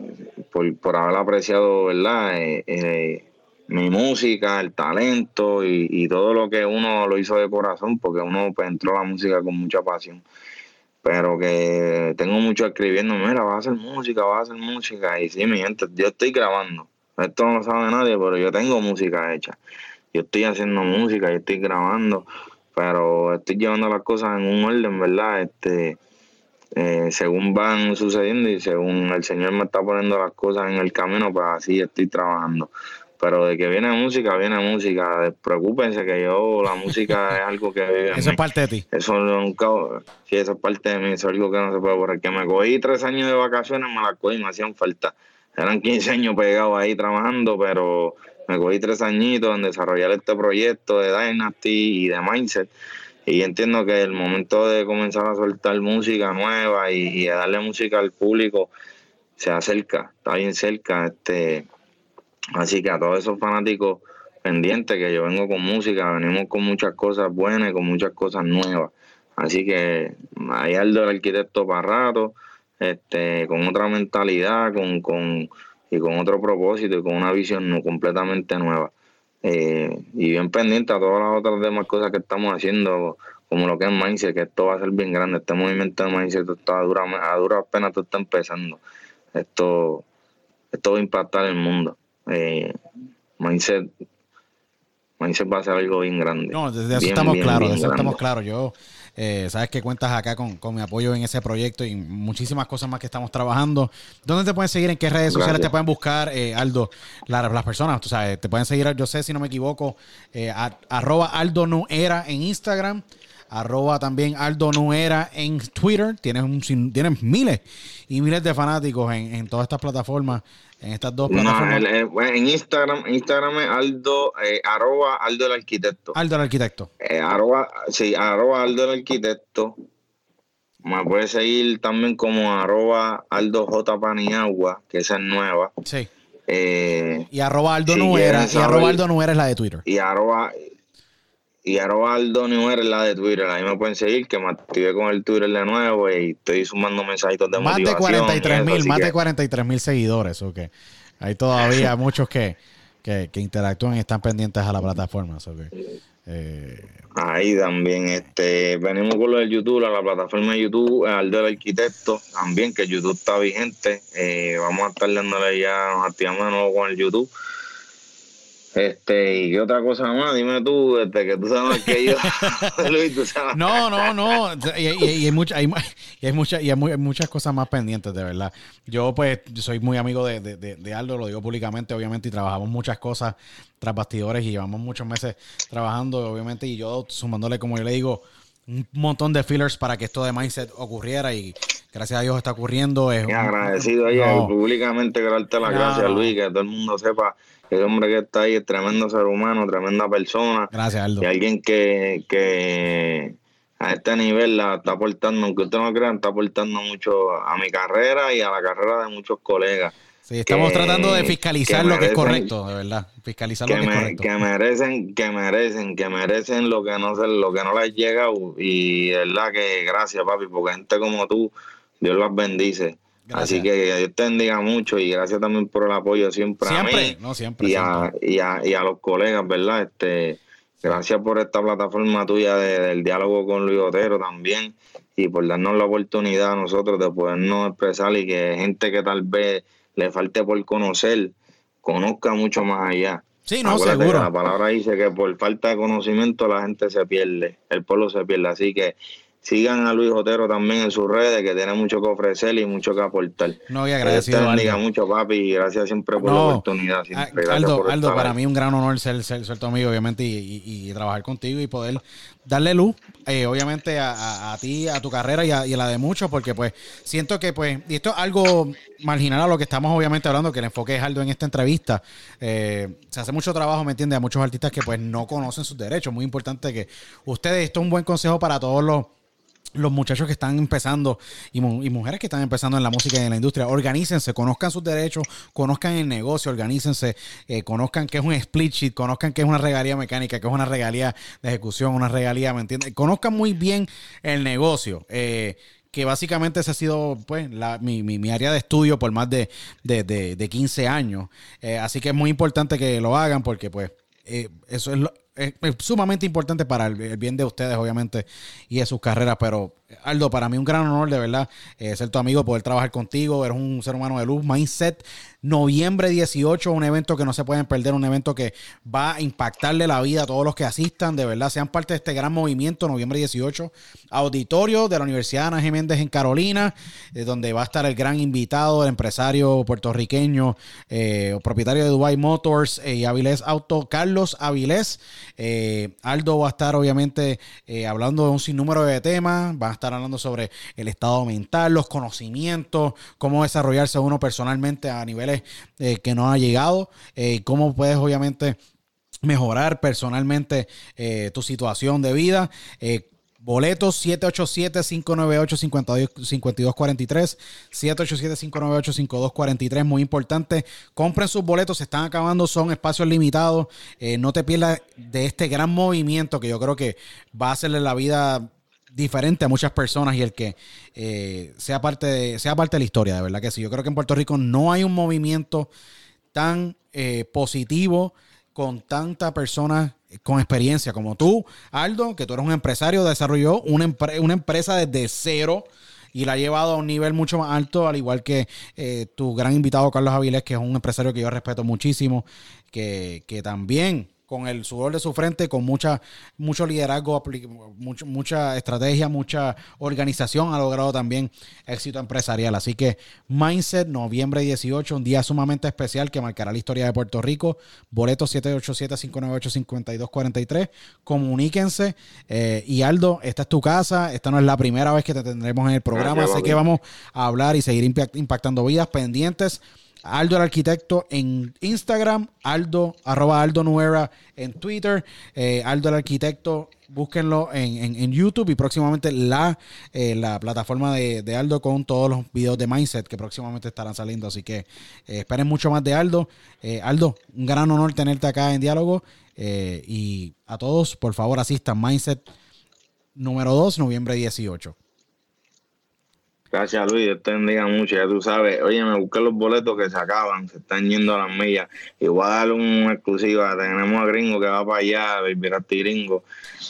por, haber apreciado verdad eh, eh, mi música el talento y, todo lo que uno lo hizo de corazón porque uno pues, entró a la música con mucha pasión pero que tengo mucho escribiendo mira vas a hacer música vas a hacer música y sí mi gente yo estoy grabando esto no lo sabe nadie, pero yo tengo música hecha. Yo estoy haciendo música, yo estoy grabando, pero estoy llevando las cosas en un orden, ¿verdad? Este, eh, según van sucediendo y según el Señor me está poniendo las cosas en el camino, pues así estoy trabajando. Pero de que viene música, viene música. Despreocúpense que yo, la música *laughs* es algo que vive. Eso es parte de ti. Eso nunca, sí, eso es parte de mí, eso es algo que no se puede borrar. Que me cogí tres años de vacaciones, me las cogí, me hacían falta. Eran 15 años pegados ahí trabajando, pero me cogí tres añitos en desarrollar este proyecto de Dynasty y de Mindset. Y entiendo que el momento de comenzar a soltar música nueva y, y a darle música al público se acerca, está bien cerca. Este, Así que a todos esos fanáticos pendientes que yo vengo con música, venimos con muchas cosas buenas y con muchas cosas nuevas. Así que hay algo del arquitecto para rato, este, con otra mentalidad, con, con, y con otro propósito y con una visión completamente nueva. Eh, y bien pendiente a todas las otras demás cosas que estamos haciendo, como lo que es Mindset, que esto va a ser bien grande. Este movimiento de Mindset está a dura, a dura pena, está empezando. Esto, esto va a impactar el mundo eh, mindset, mindset va a ser algo bien grande. No, desde eso estamos claros, de eso estamos claros. Yo, eh, sabes que cuentas acá con, con, mi apoyo en ese proyecto y muchísimas cosas más que estamos trabajando. ¿Dónde te pueden seguir? ¿En qué redes sociales te pueden buscar, eh, Aldo? las personas, tú sabes, te pueden seguir, yo sé, si no me equivoco, eh, arroba Aldo Nuera en Instagram arroba también Aldo Nuera en Twitter. Tienes, un, tienes miles y miles de fanáticos en, en todas estas plataformas en estas dos plataformas? en Instagram, Instagram es Aldo, eh, arroba Aldo el arquitecto. Aldo el arquitecto. Eh, arroba, sí, arroba Aldo el arquitecto. Me puede seguir también como arroba Aldo J Paniagua, que esa es nueva. Sí. Eh, y arroba Aldo Nuera, y arroba Aldo Nuera es la de Twitter. Y arroba, y arroba Aldo es la de Twitter. Ahí me pueden seguir, que me activé con el Twitter de nuevo y estoy sumando mensajitos de más motivación. De 43 mil, más de 43 mil seguidores, ok. Hay todavía *laughs* muchos que, que, interactúan y están pendientes a la plataforma. Eh, Ahí también, este, venimos con lo del YouTube, a la plataforma de YouTube, al del arquitecto, también que YouTube está vigente. Eh, vamos a estar dándole ya, nos activamos de nuevo con el YouTube este, y qué otra cosa más, dime tú, este, que tú sabes que yo, *laughs* *laughs* Luis, tú sabes. No, no, no, y, hay, hay, mucha, hay, hay, mucha, y hay, muchas cosas más pendientes, de verdad. Yo, pues, soy muy amigo de, de, de, Aldo, lo digo públicamente, obviamente, y trabajamos muchas cosas tras bastidores y llevamos muchos meses trabajando, obviamente, y yo sumándole, como yo le digo, un montón de fillers para que esto de Mindset ocurriera y gracias a Dios está ocurriendo. Es agradecido a ella públicamente, darte las gracias, Luis, que todo el mundo sepa ese hombre que está ahí es tremendo ser humano, tremenda persona. Gracias, Aldo. Y alguien que, que a este nivel la está aportando, aunque usted no crea, está aportando mucho a mi carrera y a la carrera de muchos colegas. Sí, estamos tratando de fiscalizar lo que es correcto, de verdad. Fiscalizar lo que es correcto. Que merecen, que merecen, que merecen lo que no se, lo que no les llega y de verdad que gracias, papi, porque gente como tú, Dios las bendice. Así que Dios te bendiga mucho y gracias también por el apoyo siempre, a mí no, siempre, y, A, y, a, y, a, los colegas, ¿verdad? Este, gracias por esta plataforma tuya del diálogo con Luis Otero también y por darnos la oportunidad a nosotros de podernos expresar y que gente que tal vez le falte por conocer, conozca mucho más allá. Sí, no, seguro. La palabra dice que por falta de conocimiento la gente se pierde, el pueblo se pierde. Así que sigan a Luis Otero también en sus redes, que tiene mucho que ofrecer y mucho que aportar. No, y agradecido. Bendiga mucho, papi, y gracias siempre por la oportunidad. Siempre. Aldo, Aldo para mí un gran honor ser, ser, tu amigo, obviamente, y, y, trabajar contigo y poder darle luz, eh, obviamente, a, a, ti, a tu carrera y a, y a, la de muchos, porque pues siento que, pues, y esto es algo marginal a lo que estamos obviamente hablando, que el enfoque es Aldo en esta entrevista. Eh, se hace mucho trabajo, ¿me entiende A muchos artistas que pues no conocen sus derechos. Muy importante que ustedes, esto es un buen consejo para todos los los muchachos que están empezando y, mujeres que están empezando en la música y en la industria, organícense, conozcan sus derechos, conozcan el negocio, organícense, eh, conozcan qué es un split sheet, conozcan qué es una regalía mecánica, qué es una regalía de ejecución, una regalía, ¿me entiendes? Conozcan muy bien el negocio. Eh, que básicamente esa ha sido pues mi, mi, área de estudio por más de, de, de, 15 años. Eh, así que es muy importante que lo hagan porque pues eso es lo, es, sumamente importante para el, bien de ustedes, obviamente, y de sus carreras. Pero, Aldo, para mí un gran honor, de verdad, eh, ser tu amigo, poder trabajar contigo. Eres un ser humano de luz, mindset Noviembre 18, un evento que no se pueden perder, un evento que va a impactarle la vida a todos los que asistan, de verdad, sean parte de este gran movimiento, noviembre 18, auditorio de la Universidad Ana Jiménez en Carolina, eh, donde va a estar el gran invitado, el empresario puertorriqueño, eh, propietario de Dubai Motors y Avilés Auto, Carlos Avilés. Aldo va a estar obviamente hablando de un sinnúmero de temas, va a estar hablando sobre el estado mental, los conocimientos, cómo desarrollarse uno personalmente a nivel eh, que no ha llegado, eh, cómo puedes obviamente mejorar personalmente eh, tu situación de vida. Boletos 787-598-5243. 787-598-5243. Muy importante. Compren sus boletos. Se están acabando. Son espacios limitados. no te pierdas de este gran movimiento que yo creo que va a hacerle la vida diferente a muchas personas y el que eh, sea, parte de, sea parte de la historia, de verdad que sí. Yo creo que en Puerto Rico no hay un movimiento tan eh, positivo con tanta personas con experiencia como tú, Aldo, que tú eres un empresario, desarrolló una, una empresa desde cero y la ha llevado a un nivel mucho más alto, al igual que eh, tu gran invitado Carlos Avilés, que es un empresario que yo respeto muchísimo, que, que también con el sudor de su frente, con mucha, mucho liderazgo, mucho, mucha estrategia, mucha organización, ha logrado también éxito empresarial. Así que Mindset, noviembre 18, un día sumamente especial que marcará la historia de Puerto Rico. Boleto 787-598-5243. Comuníquense. Eh, y Aldo, esta es tu casa. Esta no es la primera vez que te tendremos en el programa. así que vamos a hablar y seguir impactando vidas pendientes Aldo el Arquitecto en Instagram, Aldo, arroba Aldo Nuera en Twitter, eh, Aldo el Arquitecto, búsquenlo en, YouTube y próximamente la, eh, la plataforma de, Aldo con todos los videos de Mindset que próximamente estarán saliendo. Así que eh, esperen mucho más de Aldo. Aldo, un gran honor tenerte acá en diálogo y a todos, por favor, asistan Mindset número 2, noviembre 18. Gracias Luis, Dios te bendiga mucho, ya tú sabes. Oye, me busqué los boletos que se acaban, se están yendo a las millas. A darle una exclusiva. Tenemos a Gringo que va para allá, a Gringo.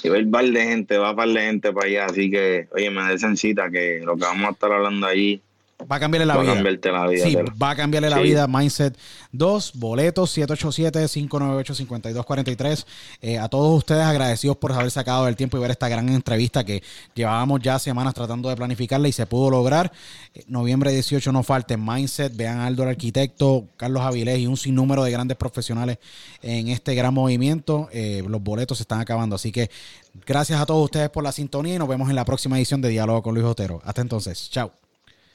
Y va a ir par de gente, va a par de gente para allá. Así que, oye, me den cita que lo que vamos a estar hablando allí Va a cambiarle la va vida. A cambiarte la vida sí, va a cambiarle la vida. Mindset 2, boletos 787-598-5243. Eh, a todos ustedes agradecidos por haber sacado el tiempo y ver esta gran entrevista que llevábamos ya semanas tratando de planificarla y se pudo lograr. Eh, noviembre 18 no falte Mindset. Vean a Aldo el arquitecto, Carlos Avilés y un sinnúmero de grandes profesionales en este gran movimiento. Eh, los boletos se están acabando. Así que gracias a todos ustedes por la sintonía y nos vemos en la próxima edición de Diálogo con Luis Otero. Hasta entonces. Chao.